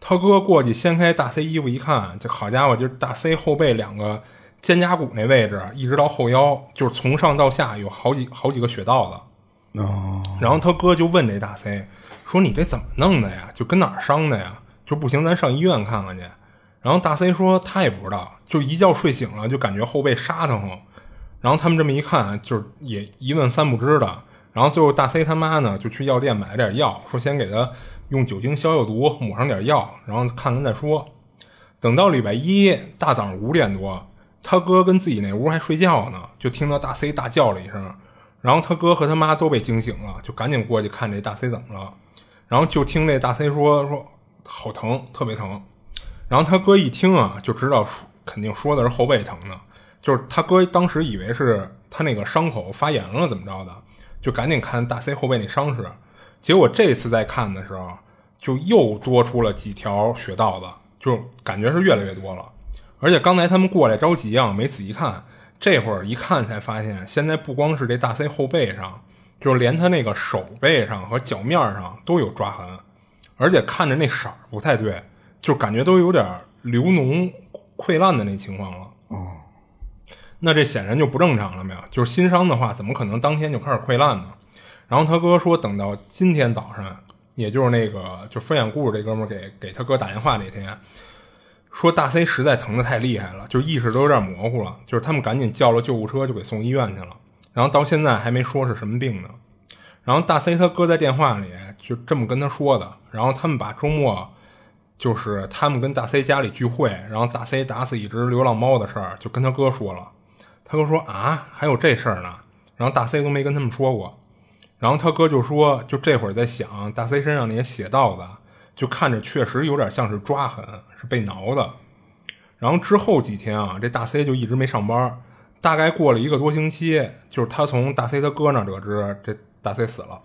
他哥过去掀开大 C 衣服一看，这好家伙，就是大 C 后背两个肩胛骨那位置，一直到后腰，就是从上到下有好几好几个血道子。哦，然后他哥就问这大 C 说：“你这怎么弄的呀？就跟哪儿伤的呀？就不行，咱上医院看看去。”然后大 C 说他也不知道，就一觉睡醒了就感觉后背沙疼。然后他们这么一看，就是也一问三不知的。然后最后大 C 他妈呢就去药店买了点药，说先给他用酒精消消毒，抹上点药，然后看看再说。等到礼拜一大早上五点多，他哥跟自己那屋还睡觉呢，就听到大 C 大叫了一声，然后他哥和他妈都被惊醒了，就赶紧过去看这大 C 怎么了。然后就听那大 C 说说好疼，特别疼。然后他哥一听啊，就知道肯定说的是后背疼呢。就是他哥当时以为是他那个伤口发炎了，怎么着的，就赶紧看大 C 后背那伤势。结果这次再看的时候，就又多出了几条血道子，就感觉是越来越多了。而且刚才他们过来着急啊，没仔细看，这会儿一看才发现，现在不光是这大 C 后背上，就连他那个手背上和脚面上都有抓痕，而且看着那色儿不太对。就感觉都有点流脓溃烂的那情况了。哦，那这显然就不正常了没有？就是新伤的话，怎么可能当天就开始溃烂呢？然后他哥说，等到今天早上，也就是那个就分享故事这哥们儿给给他哥打电话那天，说大 C 实在疼的太厉害了，就意识都有点模糊了。就是他们赶紧叫了救护车，就给送医院去了。然后到现在还没说是什么病呢。然后大 C 他哥在电话里就这么跟他说的。然后他们把周末。就是他们跟大 C 家里聚会，然后大 C 打死一只流浪猫的事儿，就跟他哥说了。他哥说啊，还有这事儿呢。然后大 C 都没跟他们说过。然后他哥就说，就这会儿在想，大 C 身上那些血道子，就看着确实有点像是抓痕，是被挠的。然后之后几天啊，这大 C 就一直没上班。大概过了一个多星期，就是他从大 C 他哥那得知，这大 C 死了。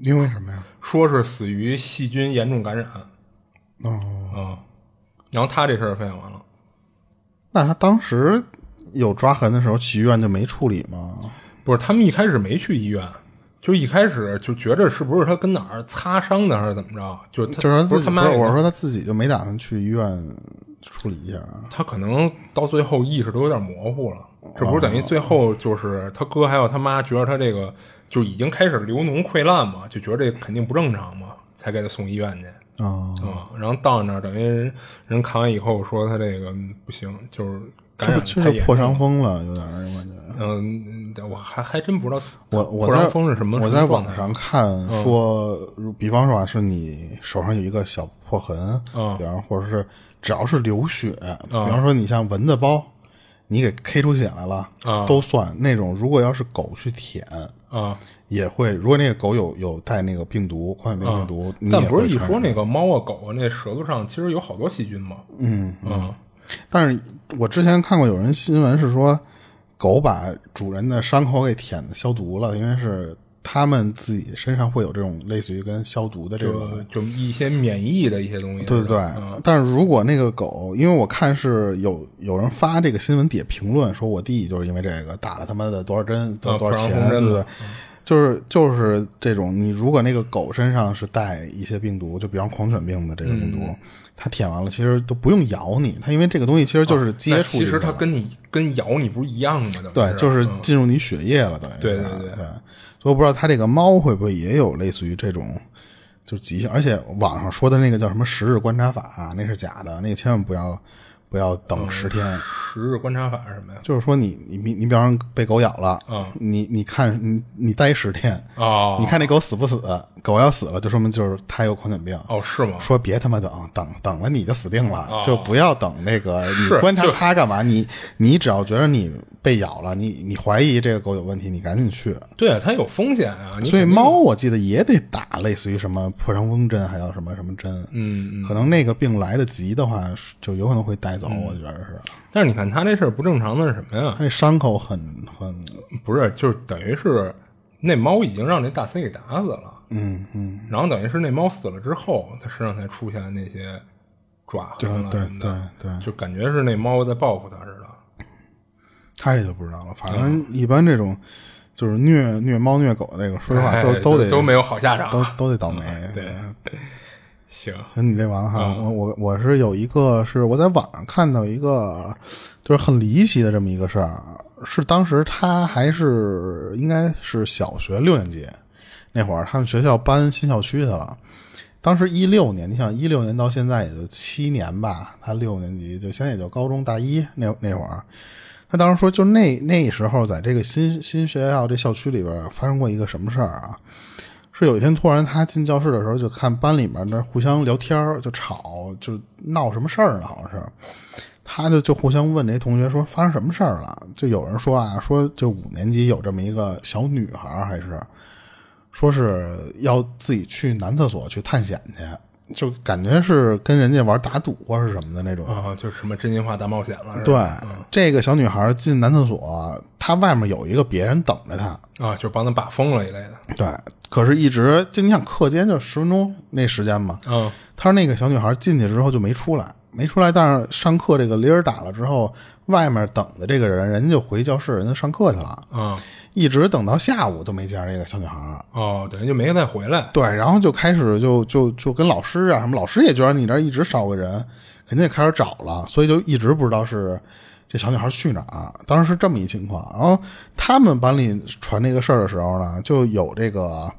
因为什么呀？说是死于细菌严重感染。哦，然后他这事儿分享完了，那他当时有抓痕的时候去医院就没处理吗？不是，他们一开始没去医院，就一开始就觉着是不是他跟哪儿擦伤的还是怎么着？就就是他自己，我说他自己就没打算去医院处理一下。他可能到最后意识都有点模糊了，这不是等于最后就是他哥还有他妈觉得他这个就已经开始流脓溃烂嘛，就觉得这肯定不正常嘛，才给他送医院去。啊啊！然后到那儿，等于人看完以后说他这个不行，就是感染太严破伤风了，有点感觉。嗯，我还还真不知道我我破伤风是什么。我在网上看说，比方说啊，是你手上有一个小破痕，比方或者是只要是流血，比方说你像蚊子包，你给 K 出血来了，都算那种。如果要是狗去舔。啊，也会。如果那个狗有有带那个病毒，狂犬病病毒，但不是一说那个猫啊狗啊，那舌头上其实有好多细菌嘛？嗯嗯。但是我之前看过有人新闻是说，狗把主人的伤口给舔消毒了，因为是他们自己身上会有这种类似于跟消毒的这个，就一些免疫的一些东西。对对对。但是如果那个狗，因为我看是有有人发这个新闻底下评论说，我弟就是因为这个打了他妈的多少针，多少多少钱，对不对？就是就是这种，你如果那个狗身上是带一些病毒，就比方狂犬病的这个病毒，它舔完了其实都不用咬你，它因为这个东西其实就是接触。其实它跟你跟咬你不是一样的？对，就是进入你血液了，对对对对。所以我不知道它这个猫会不会也有类似于这种就急性，而且网上说的那个叫什么十日观察法，那是假的，那个千万不要。不要等十天。十日观察法是什么呀？就是说，你你你你，比方被狗咬了，嗯，你你看你你待十天，哦，你看那狗死不死？狗要死了，就说明就是它有狂犬病。哦，是吗？说别他妈等等等了，你就死定了，就不要等那个。你观察它干嘛？你你只要觉得你被咬了，你你怀疑这个狗有问题，你赶紧去。对啊，它有风险啊。所以猫我记得也得打类似于什么破伤风针，还叫什么什么针。嗯嗯。可能那个病来得及的话，就有可能会带走。我觉得是。但是你看它这事儿不正常的是什么呀？它那伤口很很不是，就是等于是那猫已经让那大 C 给打死了。嗯嗯。然后等于是那猫死了之后，它身上才出现那些爪痕了对对对对，就感觉是那猫在报复它似的。他这就不知道了。反正一般这种就是虐虐猫虐狗的这个，说实话都哎都得都没有好下场。都都得倒霉。对，行，行，你这完了哈。我我我是有一个是我在网上看到一个，就是很离奇的这么一个事儿，是当时他还是应该是小学六年级那会儿，他们学校搬新校区去了。当时一六年，你想一六年到现在也就七年吧，他六年级就现在也就高中大一那那会儿。当时说，就那那时候在这个新新学校这校区里边发生过一个什么事儿啊？是有一天突然他进教室的时候，就看班里面那互相聊天儿就吵，就闹什么事儿呢？好像是，他就就互相问那同学说发生什么事儿了？就有人说啊，说就五年级有这么一个小女孩，还是说是要自己去男厕所去探险去，就感觉是跟人家玩打赌或者是什么的那种。啊，就是什么真心话大冒险了，对吧？，这个小女孩进男厕所，她外面有一个别人等着她。啊，就是帮她把风了一类的。对，可是一直就你想课间就十分钟那时间嘛，嗯，她说那个小女孩进去之后就没出来，没出来，但是上课这个铃儿打了之后，外面等的这个人，人家就回教室，人家上课去了，嗯，一直等到下午都没见着这个小女孩。哦，等于就没再回来。对，然后就开始就就就跟老师啊什么，老师也觉得你这儿一直少个人，肯定也开始找了，所以就一直不知道是这小女孩去哪儿。当时是这么一情况，然后他们班里传这个事儿的时候呢，就有这个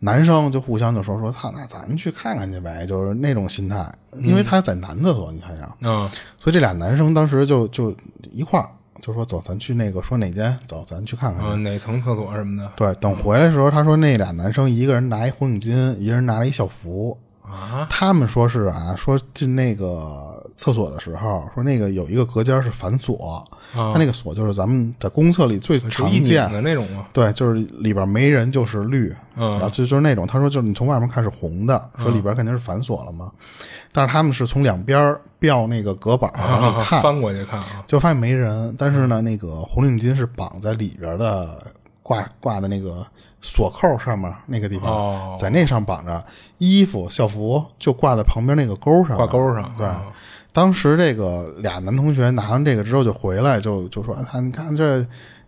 男生就互相就说说他那咱们去看看去呗，就是那种心态，因为他在男厕所，你想想，嗯，所以这俩男生当时就就一块儿就说走，咱去那个说哪间，走，咱去看看去。嗯，哪层厕所什么的对，等回来的时候，他说那俩男生一个人拿一红领巾，一个人拿了一校服。啊？他们说是啊，说进那个厕所的时候，说那个有一个隔间是反锁，他那个锁就是咱们在公厕里最就一拧常见的那种吗？对，就是里边没人就是绿，嗯然后就就是那种，他说就是你从外面看是红的，说里边肯定是反锁了嘛，但是他们是从两边吊那个隔板儿往里看，翻过去看啊。就发现没人，但是呢，那个红领巾是绑在里边的挂挂的那个锁扣上面那个地方，哦在那上绑着，衣服校服就挂在旁边那个钩上，挂钩上对。哦当时这个俩男同学拿完这个之后就回来，就就说：“啊，你看这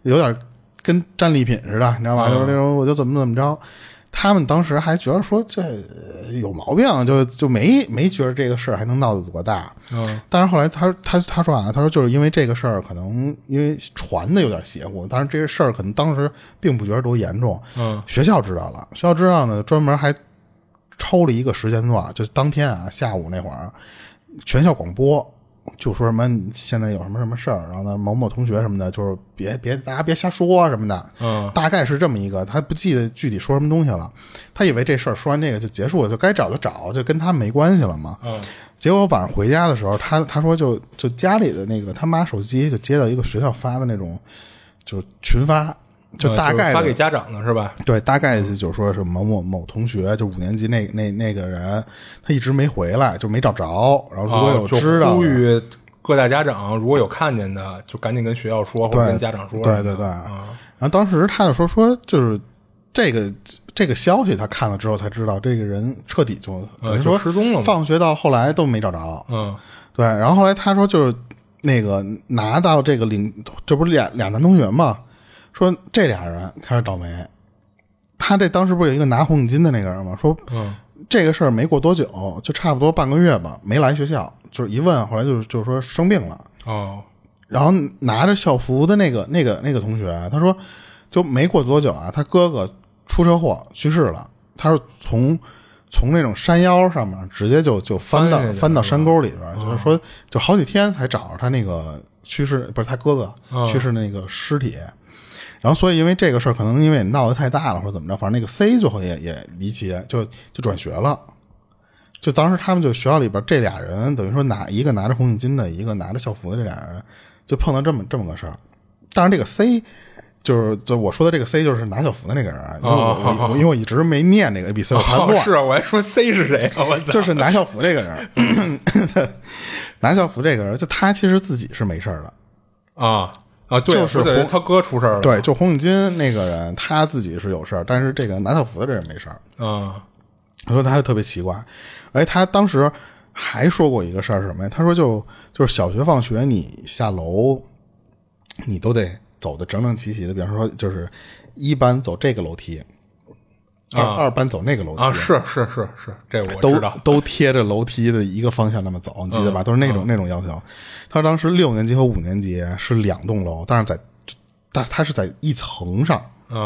有点跟战利品似的，你知道吧？嗯就是那种我就怎么怎么着。”他们当时还觉得说这有毛病，就就没没觉得这个事儿还能闹得多大。嗯但是后来他他他说啊，他说就是因为这个事儿，可能因为传的有点邪乎，但是这个事儿可能当时并不觉得多严重。嗯，学校知道了，学校知道呢，专门还抽了一个时间段，就是当天啊下午那会儿，全校广播。就说什么现在有什么什么事儿，然后呢某某同学什么的，就是别别大家别瞎说什么的，嗯，大概是这么一个，他不记得具体说什么东西了，他以为这事儿说完这个就结束了，就该找就找，就跟他没关系了嘛。嗯，结果晚上回家的时候，他他说就就家里的那个他妈手机就接到一个学校发的那种，就是群发，就大概发给家长的是吧？对，大概就是说是某某某同学，就五年级那那那个人，他一直没回来，就没找着。然后如果有知道的，呼吁各大家长如果有看见的，就赶紧跟学校说，或者跟家长说。对对对。啊然后当时他就说说就是这个这个消息，他看了之后才知道这个人彻底就等于就说失踪了放学到后来都没找着。嗯对，然后后来他说就是那个拿到这个领，这不是俩俩男同学嘛，说这俩人开始倒霉。他这当时不是有一个拿红领巾的那个人吗？说嗯这个事儿没过多久，就差不多半个月吧，没来学校。就是一问，后来就是就是说生病了，哦然后拿着校服的那个那个那个同学，他说就没过多久啊，他哥哥出车祸去世了。他说从从那种山腰上面直接就就翻到翻到山沟里边儿，就是说就好几天才找着他那个去世，不是他哥哥嗯去世那个尸体。然后，所以因为这个事儿，可能因为闹得太大了，或者怎么着，反正那个 C 最后也也离奇，就就转学了。就当时他们就学校里边这俩人，等于说拿一个拿着红领巾的，一个拿着校服的这俩人，就碰到这么这么个事儿。当然，这个 C 就是就我说的这个 C 就是拿校服的那个人啊，因为我我我因为我一直没念那个 A B C，我怕哦乱。是啊，我还说 C 是谁啊？我！就是拿校服这个人，拿校服这个人，就他其实自己是没事儿的。啊啊，对，就是红他哥出事儿了。对，就红领巾那个人，他自己是有事儿，但是这个拿校服的这人没事儿。嗯他说他特别奇怪，而且他当时还说过一个事儿是什么呀？他说就就是小学放学你下楼，你都得走的整整齐齐的。比方说，就是一班走这个楼梯，二、啊二班走那个楼梯啊，是是是是，这我都知道。都贴着楼梯的一个方向那么走，你记得吧？都是那种、那种要求。他当时六年级和五年级是两栋楼，但是在，但是他是在一层上，嗯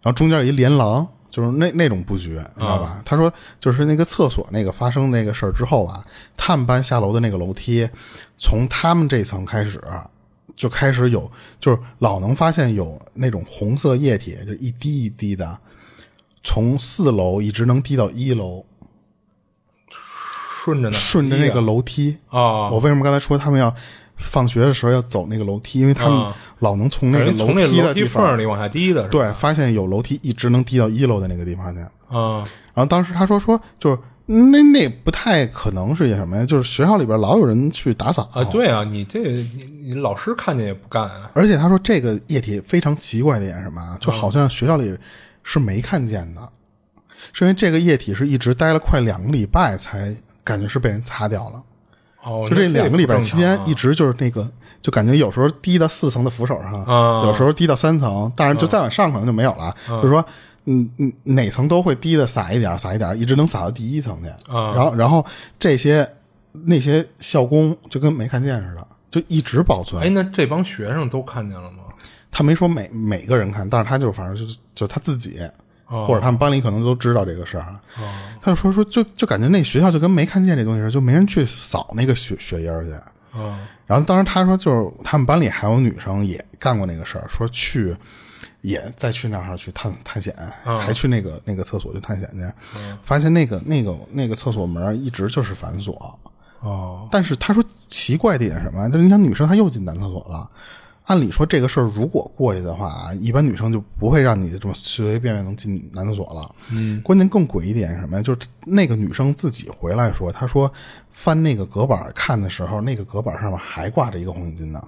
然后中间有一连廊，就是那那种布局，你知道吧？他说，就是那个厕所那个发生那个事儿之后啊，他们班下楼的那个楼梯，从他们这层开始就开始有，就是老能发现有那种红色液体，就是一滴一滴的，从四楼一直能滴到一楼，顺着呢，顺着那个楼梯。啊，我为什么刚才说他们要放学的时候要走那个楼梯？因为他们啊。老能从那个人从那梯的缝，里往下滴的，对，发现有楼梯一直能滴到一楼的那个地方去。啊。然后当时他说说就是那那不太可能是什么呀？就是学校里边老有人去打扫。啊，对啊，你这你你老师看见也不干啊，而且他说这个液体非常奇怪的一点什么啊？就好像学校里是没看见的，是因为这个液体是一直待了快两个礼拜才感觉是被人擦掉了。哦，就这两个礼拜期间一直就是那个，就感觉有时候滴到四层的扶手上，啊有时候滴到三层，当然就再往上可能就没有了。就是说，嗯嗯，哪层都会滴的洒一点儿，洒一点儿，一直能洒到第一层去。啊然后然后这些那些校工就跟没看见似的，就一直保存。哎，那这帮学生都看见了吗？他没说每每个人看，但是他就是反正就是就他自己，或者他们班里可能都知道这个事儿。他就说说就就感觉那学校就跟没看见这东西似的，就没人去扫那个血血印儿去。啊然后当时他说就是他们班里还有女生也干过那个事儿，说去也再去那儿去探探险，还去那个那个厕所去探险去，发现那个那个那个厕所门一直就是反锁。哦但是他说奇怪的一点什么？就是你想女生她又进男厕所了，按理说这个事儿如果过去的话啊，一般女生就不会让你这么随随便便能进男厕所了。嗯，关键更诡异一点是什么呀？就是那个女生自己回来说，她说翻那个隔板看的时候，那个隔板上面还挂着一个红领巾呢。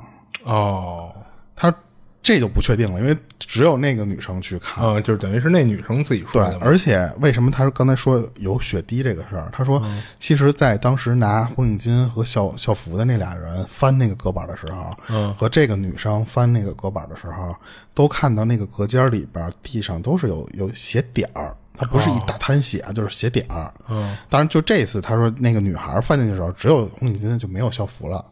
哦，她说这就不确定了，因为只有那个女生去看。啊，就是等于是那女生自己说对而且为什么他刚才说有血滴这个事儿？他说，其实，在当时拿红领巾和校校服的那俩人翻那个隔板的时候，嗯和这个女生翻那个隔板的时候，都看到那个隔间里边地上都是有有血点儿，它不是一大滩血，就是血点儿。嗯，当然，就这次他说那个女孩翻进去的时候，只有红领巾就没有校服了，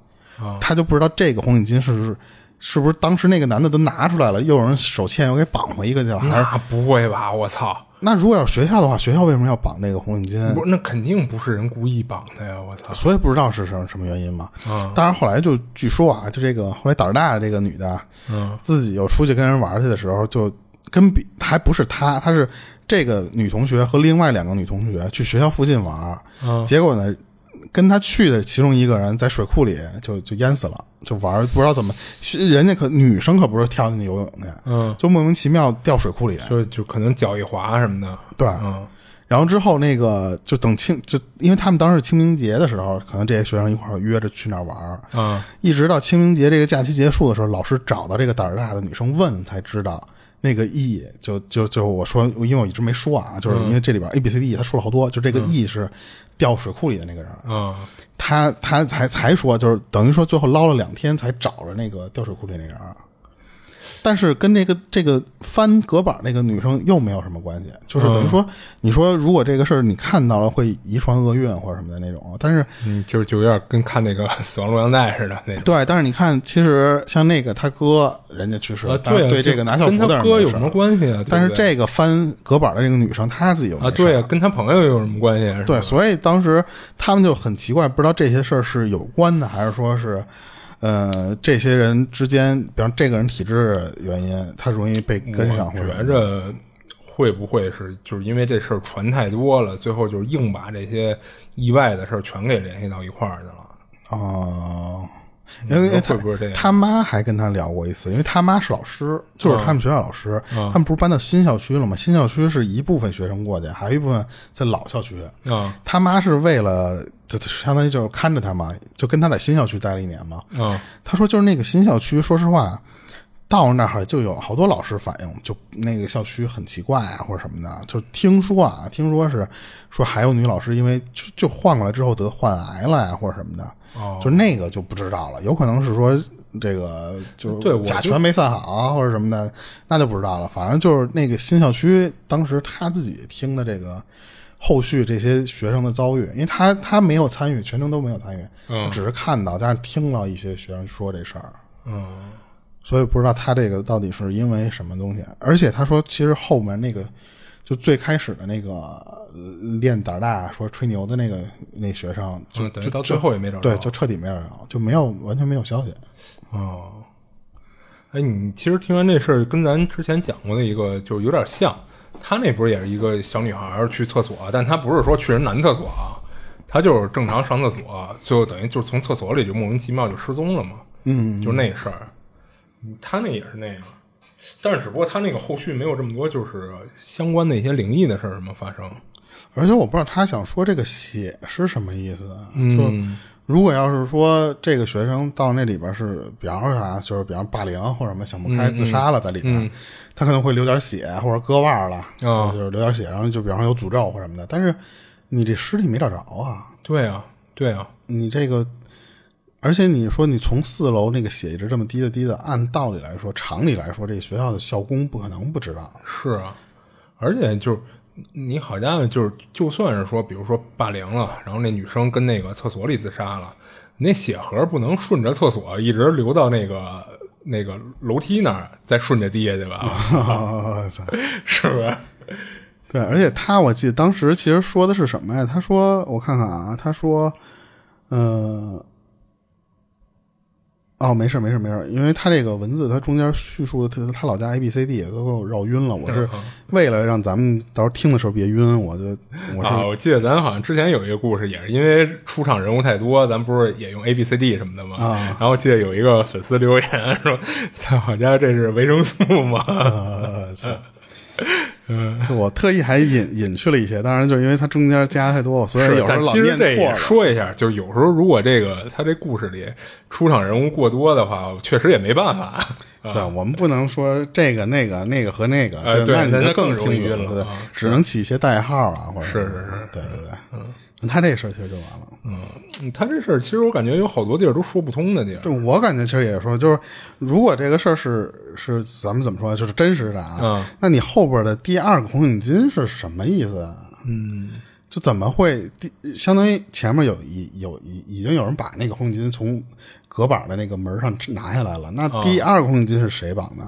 他就不知道这个红领巾是。是不是当时那个男的都拿出来了，又有人手欠又给绑回一个去了？还是那不会吧？我操！那如果要是学校的话，学校为什么要绑这个红领巾？不是，那肯定不是人故意绑的呀！我操！所以不知道是什么什么原因嘛。嗯当然后来就据说啊，就这个后来胆儿大的这个女的，嗯，自己又出去跟人玩去的时候，就跟比还不是她，她是这个女同学和另外两个女同学去学校附近玩，嗯结果呢，跟他去的其中一个人在水库里就就淹死了，就玩不知道怎么，人家可女生可不是跳进去游泳去，嗯，就莫名其妙掉水库里，就就可能脚一滑什么的。对，嗯。然后之后那个就等清就因为他们当时清明节的时候，可能这些学生一块儿约着去那儿玩儿，嗯。一直到清明节这个假期结束的时候，老师找到这个胆儿大的女生问，才知道那个 E 就就就我说，因为我一直没说啊，就是因为这里边 A B C D E 他说了好多，就这个 E 是掉水库里的那个人，嗯他他才才说，就是等于说最后捞了两天才找着那个掉水库里那个人。但是跟那个这个翻隔板那个女生又没有什么关系，就是等于说，你说如果这个事儿你看到了会遗传厄运或者什么的那种，但是嗯，就是就有点跟看那个 《死亡录像带》似的那种。对，但是你看，其实像那个他哥人家去世，啊，对这个拿校服的哥有什么关系啊？但是这个翻隔板的这个女生，她自己有啊，对啊，啊，跟他朋友有什么关系啊？对，所以当时他们就很奇怪，不知道这些事儿是有关的，还是说是，呃，这些人之间，比方这个人体质原因，他容易被跟上，我或者觉着会不会是就是因为这事儿传太多了，最后就是硬把这些意外的事儿全给联系到一块儿去了。哦，因为会他不会这样他妈还跟他聊过一次，因为他妈是老师，就是他们学校老师，嗯他们不是搬到新校区了吗？新校区是一部分学生过去，还有一部分在老校区。啊他妈是为了，就就相当于就是看着他嘛，就跟他在新校区待了一年嘛。啊他说就是那个新校区，说实话，到那儿就有好多老师反映，就那个校区很奇怪啊，或者什么的。就听说啊，听说是说还有女老师因为就就换过来之后得患癌了呀，或者什么的。哦就那个就不知道了，有可能是说这个就对甲醛没散好啊或者什么的，那就不知道了。反正就是那个新校区当时他自己听的这个后续这些学生的遭遇，因为他他没有参与，全程都没有参与，嗯只是看到，但是听了一些学生说这事儿。嗯所以不知道他这个到底是因为什么东西。而且他说，其实后面那个就最开始的那个呃练胆儿大说吹牛的那个那学生，就到最后也没找着。对，就彻底没找着，就没有完全没有消息。哦，哎，你其实听完这事儿，跟咱之前讲过的一个就有点像。她那不是也是一个小女孩儿去厕所，但她不是说去人男厕所啊，她就是正常上厕所，最后等于就是从厕所里就莫名其妙就失踪了嘛。嗯，就那事儿，她那也是那样，但是只不过他那个后续没有这么多就是相关的一些灵异的事儿什么发生。而且我不知道他想说这个血是什么意思。嗯就如果要是说这个学生到那里边是，比方说啥，就是比方霸凌或者什么想不开自杀了，在里边，他可能会流点血或者割腕了，哦就是流点血，然后就比方说有诅咒或什么的。但是你这尸体没找着啊，对啊，对啊，你这个，而且你说你从四楼那个血一直这么滴的滴的，按道理来说，常理来说，这个学校的校工不可能不知道。是啊，而且就是你好家伙，就是就算是说，比如说霸凌了，然后那女生跟那个厕所里自杀了，那血盒不能顺着厕所一直流到那个那个楼梯那儿，再顺着滴下去吧？是不是？对，而且他我记得当时其实说的是什么呀？他说我看看啊，他说，呃，哦，没事没事没事，因为他这个文字他中间叙述的他他老家 A B C D 都给我绕晕了。我是 为了让咱们到时候听的时候别晕，我就 我是、啊，我记得咱好像之前有一个故事，也是因为出场人物太多，咱不是也用 A B C D 什么的吗？啊然后记得有一个粉丝留言说：“ 在，我家这是维生素吗？”呃，操就我特意还隐隐去了一些，当然就是因为它中间加太多，所以有时候老念错了。说一下，就是有时候如果这个他这故事里出场人物过多的话，确实也没办法。对，我们不能说这个、那个、那个和那个，呃对那你就那更容易晕了啊，只能起一些代号啊，或者是是是对对对，嗯，他这事儿其实就完了。嗯他这事儿其实我感觉有好多地儿都说不通的地儿。就我感觉其实也说，就是如果这个事儿是是咱们怎么说，就是真实的啊，嗯那你后边的第二个红领巾是什么意思啊？嗯，就怎么会第相当于前面有一有已已经有人把那个红领巾从隔板的那个门上拿下来了，那第二个红领巾是谁绑的？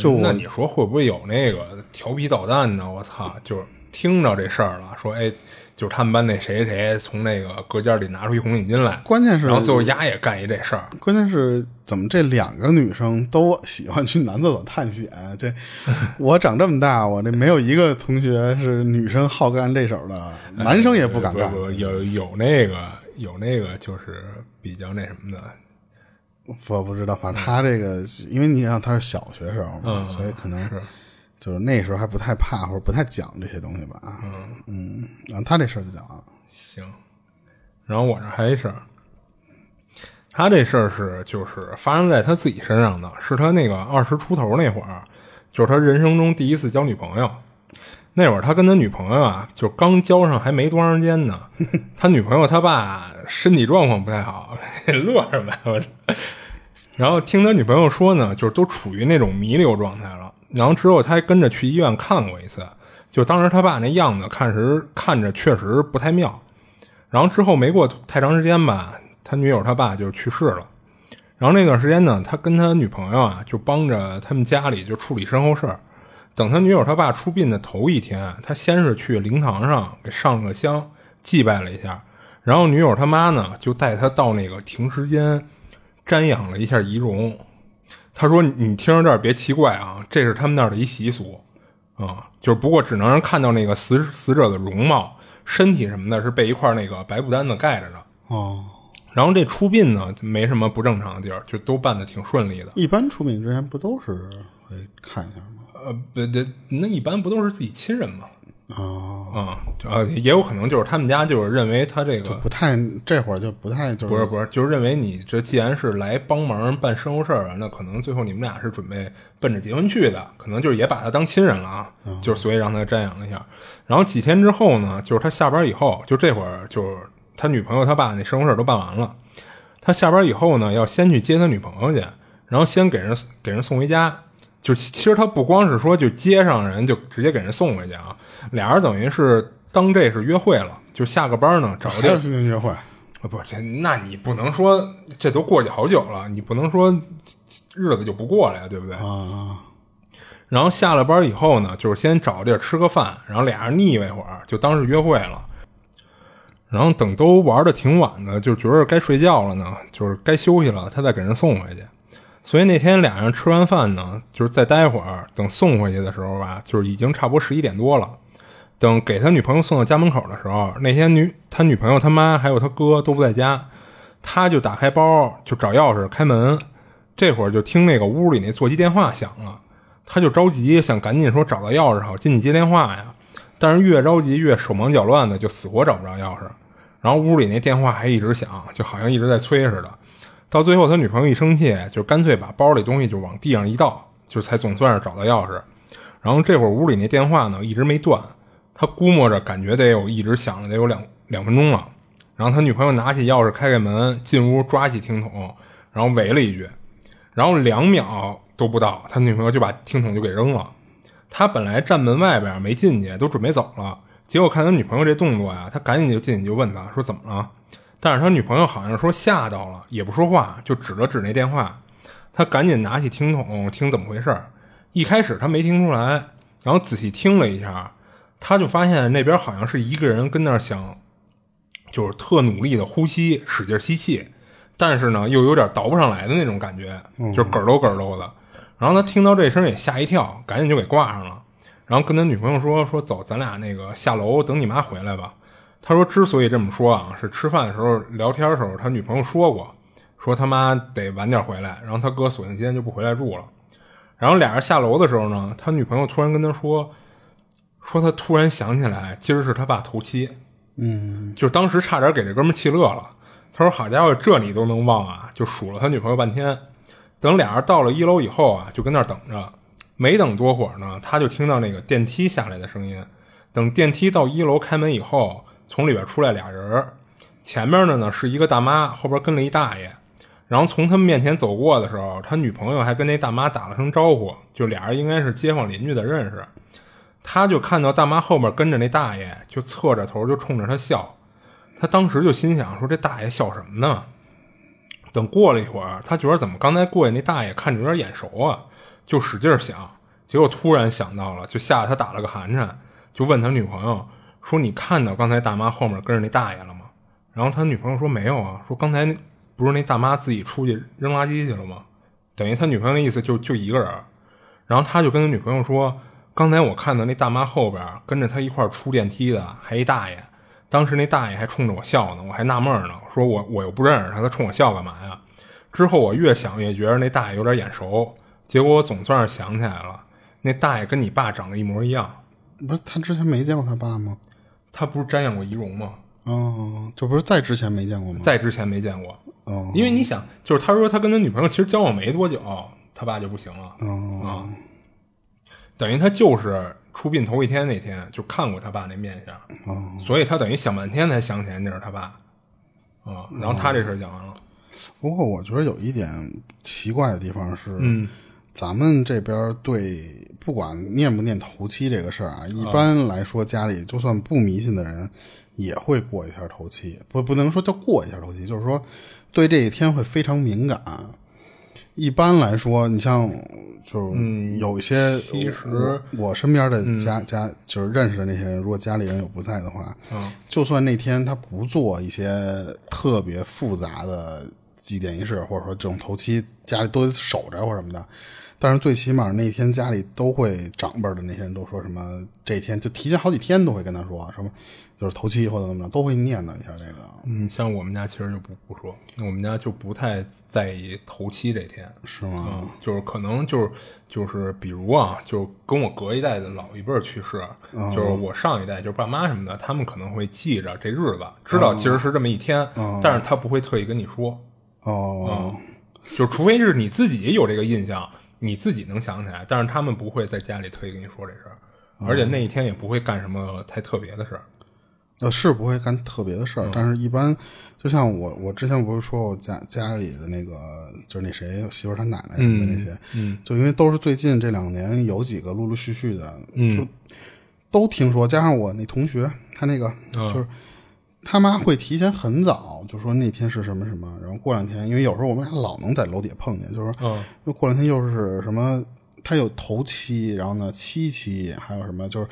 就那你说会不会有那个调皮捣蛋呢？我操，就是听着这事儿了，说哎，就是他们班那谁谁从那个隔间里拿出一红领巾来，关键是然后最后丫也干一这事儿。关键是怎么这两个女生都喜欢去男厕所探险？这 我长这么大，我这没有一个同学是女生好干这手的，男生也不敢干。不不有有那个有那个就是比较那什么的，我不知道，反正他这个，因为你想他是小学生嘛，嗯所以可能是就是那时候还不太怕或者不太讲这些东西吧。嗯嗯然后他这事儿就讲了，行。然后我这还一事儿，他这事儿是就是发生在他自己身上的，是他那个二十出头那会儿，就是他人生中第一次交女朋友。那会儿他跟他女朋友啊，就刚交上还没多长时间呢。他女朋友他爸身体状况不太好，乐什么呀？我 然后听他女朋友说呢，就是都处于那种弥留状态了。然后之后他还跟着去医院看过一次，就当时他爸那样子看时看着确实不太妙。然后之后没过太长时间吧，他女友他爸就去世了。然后那段时间呢，他跟他女朋友啊就帮着他们家里就处理身后事儿。等他女友他爸出殡的头一天，他先是去灵堂上给上了个香，祭拜了一下。然后女友他妈呢就带他到那个停尸间瞻仰了一下遗容。他说：“你听着这儿别奇怪啊，这是他们那儿的一习俗啊，就是不过只能让看到那个死死者的容貌，身体什么的是被一块那个白布单子盖着的。哦，然后这出殡呢，没什么不正常的地儿，就都办的挺顺利的。一般出殡之前不都是会看一下吗？呃，不对，那一般不都是自己亲人吗？哦，啊、呃，也有可能就是他们家就是认为他这个不太这会儿就不太就是不是不是，就是认为你这既然是来帮忙办身后事儿啊，那可能最后你们俩是准备奔着结婚去的，可能就是也把他当亲人了啊，就是所以让他瞻仰了一下。然后几天之后呢，就是他下班以后，就这会儿就是他女朋友他爸那身后事儿都办完了，他下班以后呢，要先去接他女朋友去，然后先给人给人送回家。就其实他不光是说就接上人就直接给人送回去啊，俩人等于是当这是约会了，就下个班呢找个地儿还有新年约会，啊，不，这那你不能说这都过去好久了，你不能说日子就不过了呀，对不对？啊，然后下了班以后呢，就是先找个地儿吃个饭，然后俩人腻歪会儿，就当是约会了。然后等都玩的挺晚的，就觉得该睡觉了呢，就是该休息了，他再给人送回去。所以那天俩人吃完饭呢，就是再待会儿，等送回去的时候吧，就是已经差不多十一点多了。等给他女朋友送到家门口的时候，那天女他女朋友他妈还有他哥都不在家，他就打开包就找钥匙开门，这会儿就听那个屋里那座机电话响了，他就着急想赶紧说找到钥匙好进去接电话呀，但是越着急越手忙脚乱的，就死活找不着钥匙，然后屋里那电话还一直响，就好像一直在催似的。到最后他女朋友一生气，就干脆把包里东西就往地上一倒，就才总算是找到钥匙。然后这会儿屋里那电话呢一直没断，他估摸着感觉得有一直响了得有两两分钟了。然后他女朋友拿起钥匙开开门，进屋抓起听筒，然后喂了一句，然后两秒都不到，他女朋友就把听筒就给扔了。他本来站门外边没进去，都准备走了，结果看他女朋友这动作呀，他赶紧就进去就问他说怎么了。但是他女朋友好像说吓到了，也不说话，就指了指那电话。他赶紧拿起听筒听怎么回事儿。一开始他没听出来，然后仔细听了一下，他就发现那边好像是一个人跟那儿想，就是特努力的呼吸，使劲吸气，但是呢又有点倒不上来的那种感觉，就是咯咯咯喽的。然后他听到这声也吓一跳，赶紧就给挂上了。然后跟他女朋友说说走，咱俩那个下楼等你妈回来吧。他说之所以这么说啊，是吃饭的时候聊天的时候，他女朋友说过，说他妈得晚点回来，然后他哥索性今天就不回来住了。然后俩人下楼的时候呢，他女朋友突然跟他说，说他突然想起来今儿是他爸头七，嗯，就当时差点给这哥们气乐了。他说：“好家伙，这你都能忘啊！”就数了他女朋友半天。等俩人到了一楼以后啊，就跟那儿等着。没等多会儿呢，他就听到那个电梯下来的声音。等电梯到一楼开门以后，从里边出来俩人，前面的呢是一个大妈，后边跟了一大爷。然后从他们面前走过的时候，他女朋友还跟那大妈打了声招呼，就俩人应该是街坊邻居的认识。他就看到大妈后面跟着那大爷，就侧着头就冲着他笑。他当时就心想说：“这大爷笑什么呢？”等过了一会儿，他觉得怎么刚才过去那大爷看着有点眼熟啊，就使劲想，结果突然想到了，就吓得他打了个寒颤，就问他女朋友说：“你看到刚才大妈后面跟着那大爷了吗？”然后他女朋友说：“没有啊。”说刚才不是那大妈自己出去扔垃圾去了吗？等于他女朋友的意思就就一个人。然后他就跟他女朋友说：“刚才我看到那大妈后边跟着他一块出电梯的还一大爷。”当时那大爷还冲着我笑呢，我还纳闷呢，说我我又不认识他，他冲我笑干嘛呀？之后我越想越觉得那大爷有点眼熟，结果我总算是想起来了，那大爷跟你爸长得一模一样。不是他之前没见过他爸吗？他不是瞻仰过仪容吗？哦，这不是在之前没见过吗？在之前没见过，哦。因为你想，就是他说他跟他女朋友其实交往没多久，他爸就不行了。哦。啊，等于他就是出殡头一天那天就看过他爸那面相，哦。所以他等于想半天才想起来那是他爸，啊，然后他这事儿讲完了，不过我觉得有一点奇怪的地方是，嗯，咱们这边对不管念不念头七这个事儿啊，一般来说家里就算不迷信的人也会过一下头七，不不能说叫过一下头七，就是说对这一天会非常敏感。一般来说，你像就是有一些，其实我我身边的家、家就是认识的那些人，如果家里人有不在的话，就算那天他不做一些特别复杂的祭奠仪式，或者说这种头七家里都得守着或什么的，但是最起码那天家里都会长辈的那些人都说什么，这一天就提前好几天都会跟他说什么，就是头七或者怎么着都会念叨一下这个。嗯，像我们家其实就不不说，我们家就不太在意头七这天，是吗？嗯，就是可能就是就是比如啊，就是跟我隔一代的老一辈去世，就是我上一代就是爸妈什么的，他们可能会记着这日子，知道其实是这么一天，但是他不会特意跟你说，哦，就除非是你自己有这个印象，你自己能想起来，但是他们不会在家里特意跟你说这事儿，而且那一天也不会干什么太特别的事儿。呃，是不会干特别的事儿，但是一般就像我，我之前不是说我家家里的那个，就是那谁我媳妇儿她奶奶什么的那些，嗯，就因为都是最近这两年有几个陆陆续续的，嗯，就都听说，加上我那同学，他那个就是他妈会提前很早就说那天是什么什么，然后过两天，因为有时候我们俩老能在楼底下碰见，就是说，又过两天又是什么，他有头七，然后呢七七，还有什么就是。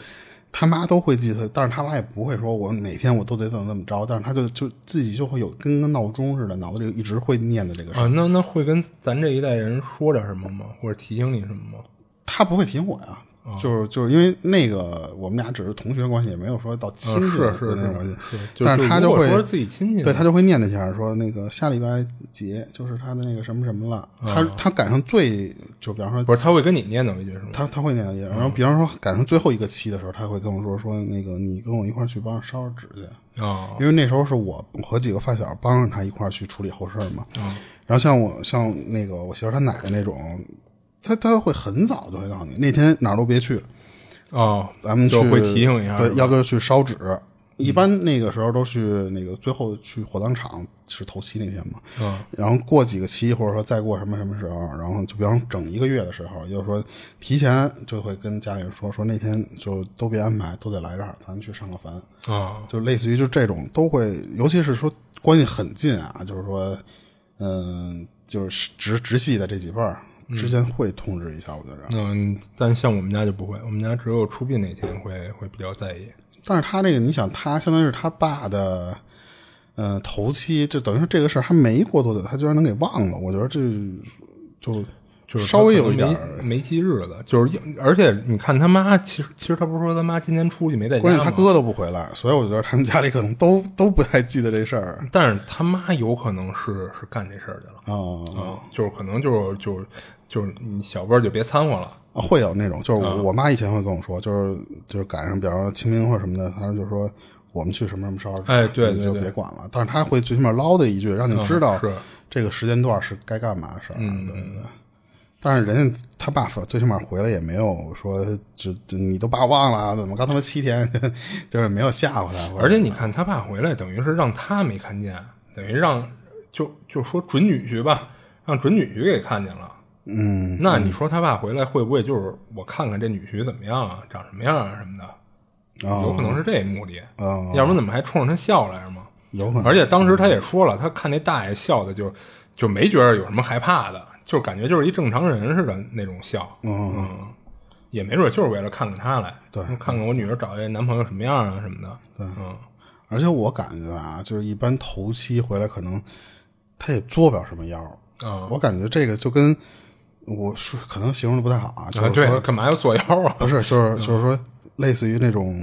他妈都会记得，但是他妈也不会说我每天我都得怎么怎么着，但是他就就自己就会有跟个闹钟似的，脑子里一直会念的这个事啊。那那会跟咱这一代人说点什么吗？或者提醒你什么吗？他不会提醒我呀。就是就是因为那个我们俩只是同学关系，也没有说到亲戚的那种关系。但是他就会自己亲戚，对他就会念那下说那个下礼拜几就是他的那个什么什么了。他他赶上最就比方说不是他会跟你念叨一句是吗？他他会念叨一句，然后比方说赶上最后一个期的时候，他会跟我说说那个你跟我一块去帮着烧纸去啊，因为那时候是我和几个发小帮着他一块去处理后事嘛。然后像我像那个我媳妇她奶奶那种。他他会很早就会告诉你，那天哪儿都别去，哦，咱们就会提醒一下，对，要不就去烧纸？一般那个时候都去那个最后去火葬场是头七那天嘛，嗯，然后过几个期或者说再过什么什么时候，然后就比方整一个月的时候，就是说提前就会跟家里人说，说那天就都别安排，都得来这儿，咱去上个坟啊，就类似于就这种都会，尤其是说关系很近啊，就是说，嗯，就是直直系的这几辈儿。之前会通知一下，我觉着。嗯，但像我们家就不会，我们家只有出殡那天会会比较在意。但是他这个，你想，他相当于是他爸的，呃，头七，就等于说这个事儿还没过多久，他居然能给忘了。我觉得这就就是稍微有一点没记日子，就是而且你看他妈，其实其实他不是说他妈今天出去没在家关键他哥都不回来，所以我觉得他们家里可能都都不太记得这事儿。但是他妈有可能是是干这事儿去了啊，就是可能就是就是就是你小辈儿就别掺和了啊，会有那种就是我妈以前会跟我说，就是就是赶上比方说清明或者什么的，她就说我们去什么什么烧纸，哎，对，就别管了。但是他会最起码唠的一句，让你知道这个时间段是该干嘛的事儿，对对对。但是人家他爸最起码回来也没有说就就你都把我忘了怎么刚他妈七天就是没有吓唬他。而且你看他爸回来，等于是让他没看见，等于让就就说准女婿吧，让准女婿给看见了。嗯，那你说他爸回来会不会就是我看看这女婿怎么样啊，长什么样啊什么的？有可能是这目的。啊，要不然怎么还冲着他笑来着吗？有可能。而且当时他也说了，他看那大爷笑的就就没觉得有什么害怕的。就是感觉就是一正常人似的那种笑，嗯，也没准就是为了看看他来，对，看看我女儿找一男朋友什么样啊什么的，对，嗯，而且我感觉啊，就是一般头七回来可能他也做不了什么妖，啊，我感觉这个就跟我说可能形容的不太好啊，就是说干嘛要做妖啊？不是，就是就是说类似于那种。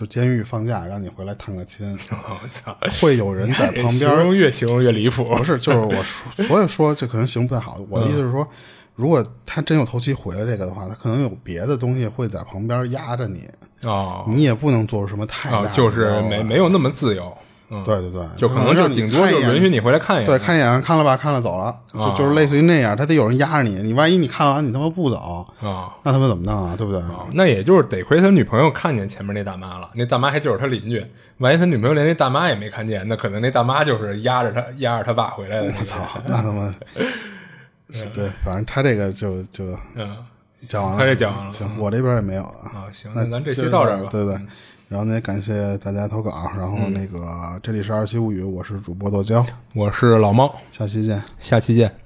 就监狱放假，让你回来探个亲，我操！会有人在旁边，形容越形容越离谱。不是，就是我说，所以说这可能形容不太好。我的意思是说，如果他真有头七回来这个的话，他可能有别的东西会在旁边压着你啊，你也不能做出什么太大，就是没没有那么自由。对对对，就可能就顶多就允许你回来看一眼，对，看一眼，看了吧，看了走了，就就是类似于那样，他得有人压着你，你万一你看完你他妈不走啊，那他妈怎么弄啊？对不对？那也就是得亏他女朋友看见前面那大妈了，那大妈还就是他邻居，万一他女朋友连那大妈也没看见，那可能那大妈就是压着他压着他爸回来的。我操，那他妈，对，反正他这个就就嗯讲完了，他也讲完了，行，我这边也没有啊。行，那咱这期到这儿吧，对对。然后呢，也感谢大家投稿。然后那个，这里是二七物语，我是主播豆椒，我是老猫，下期见，下期见。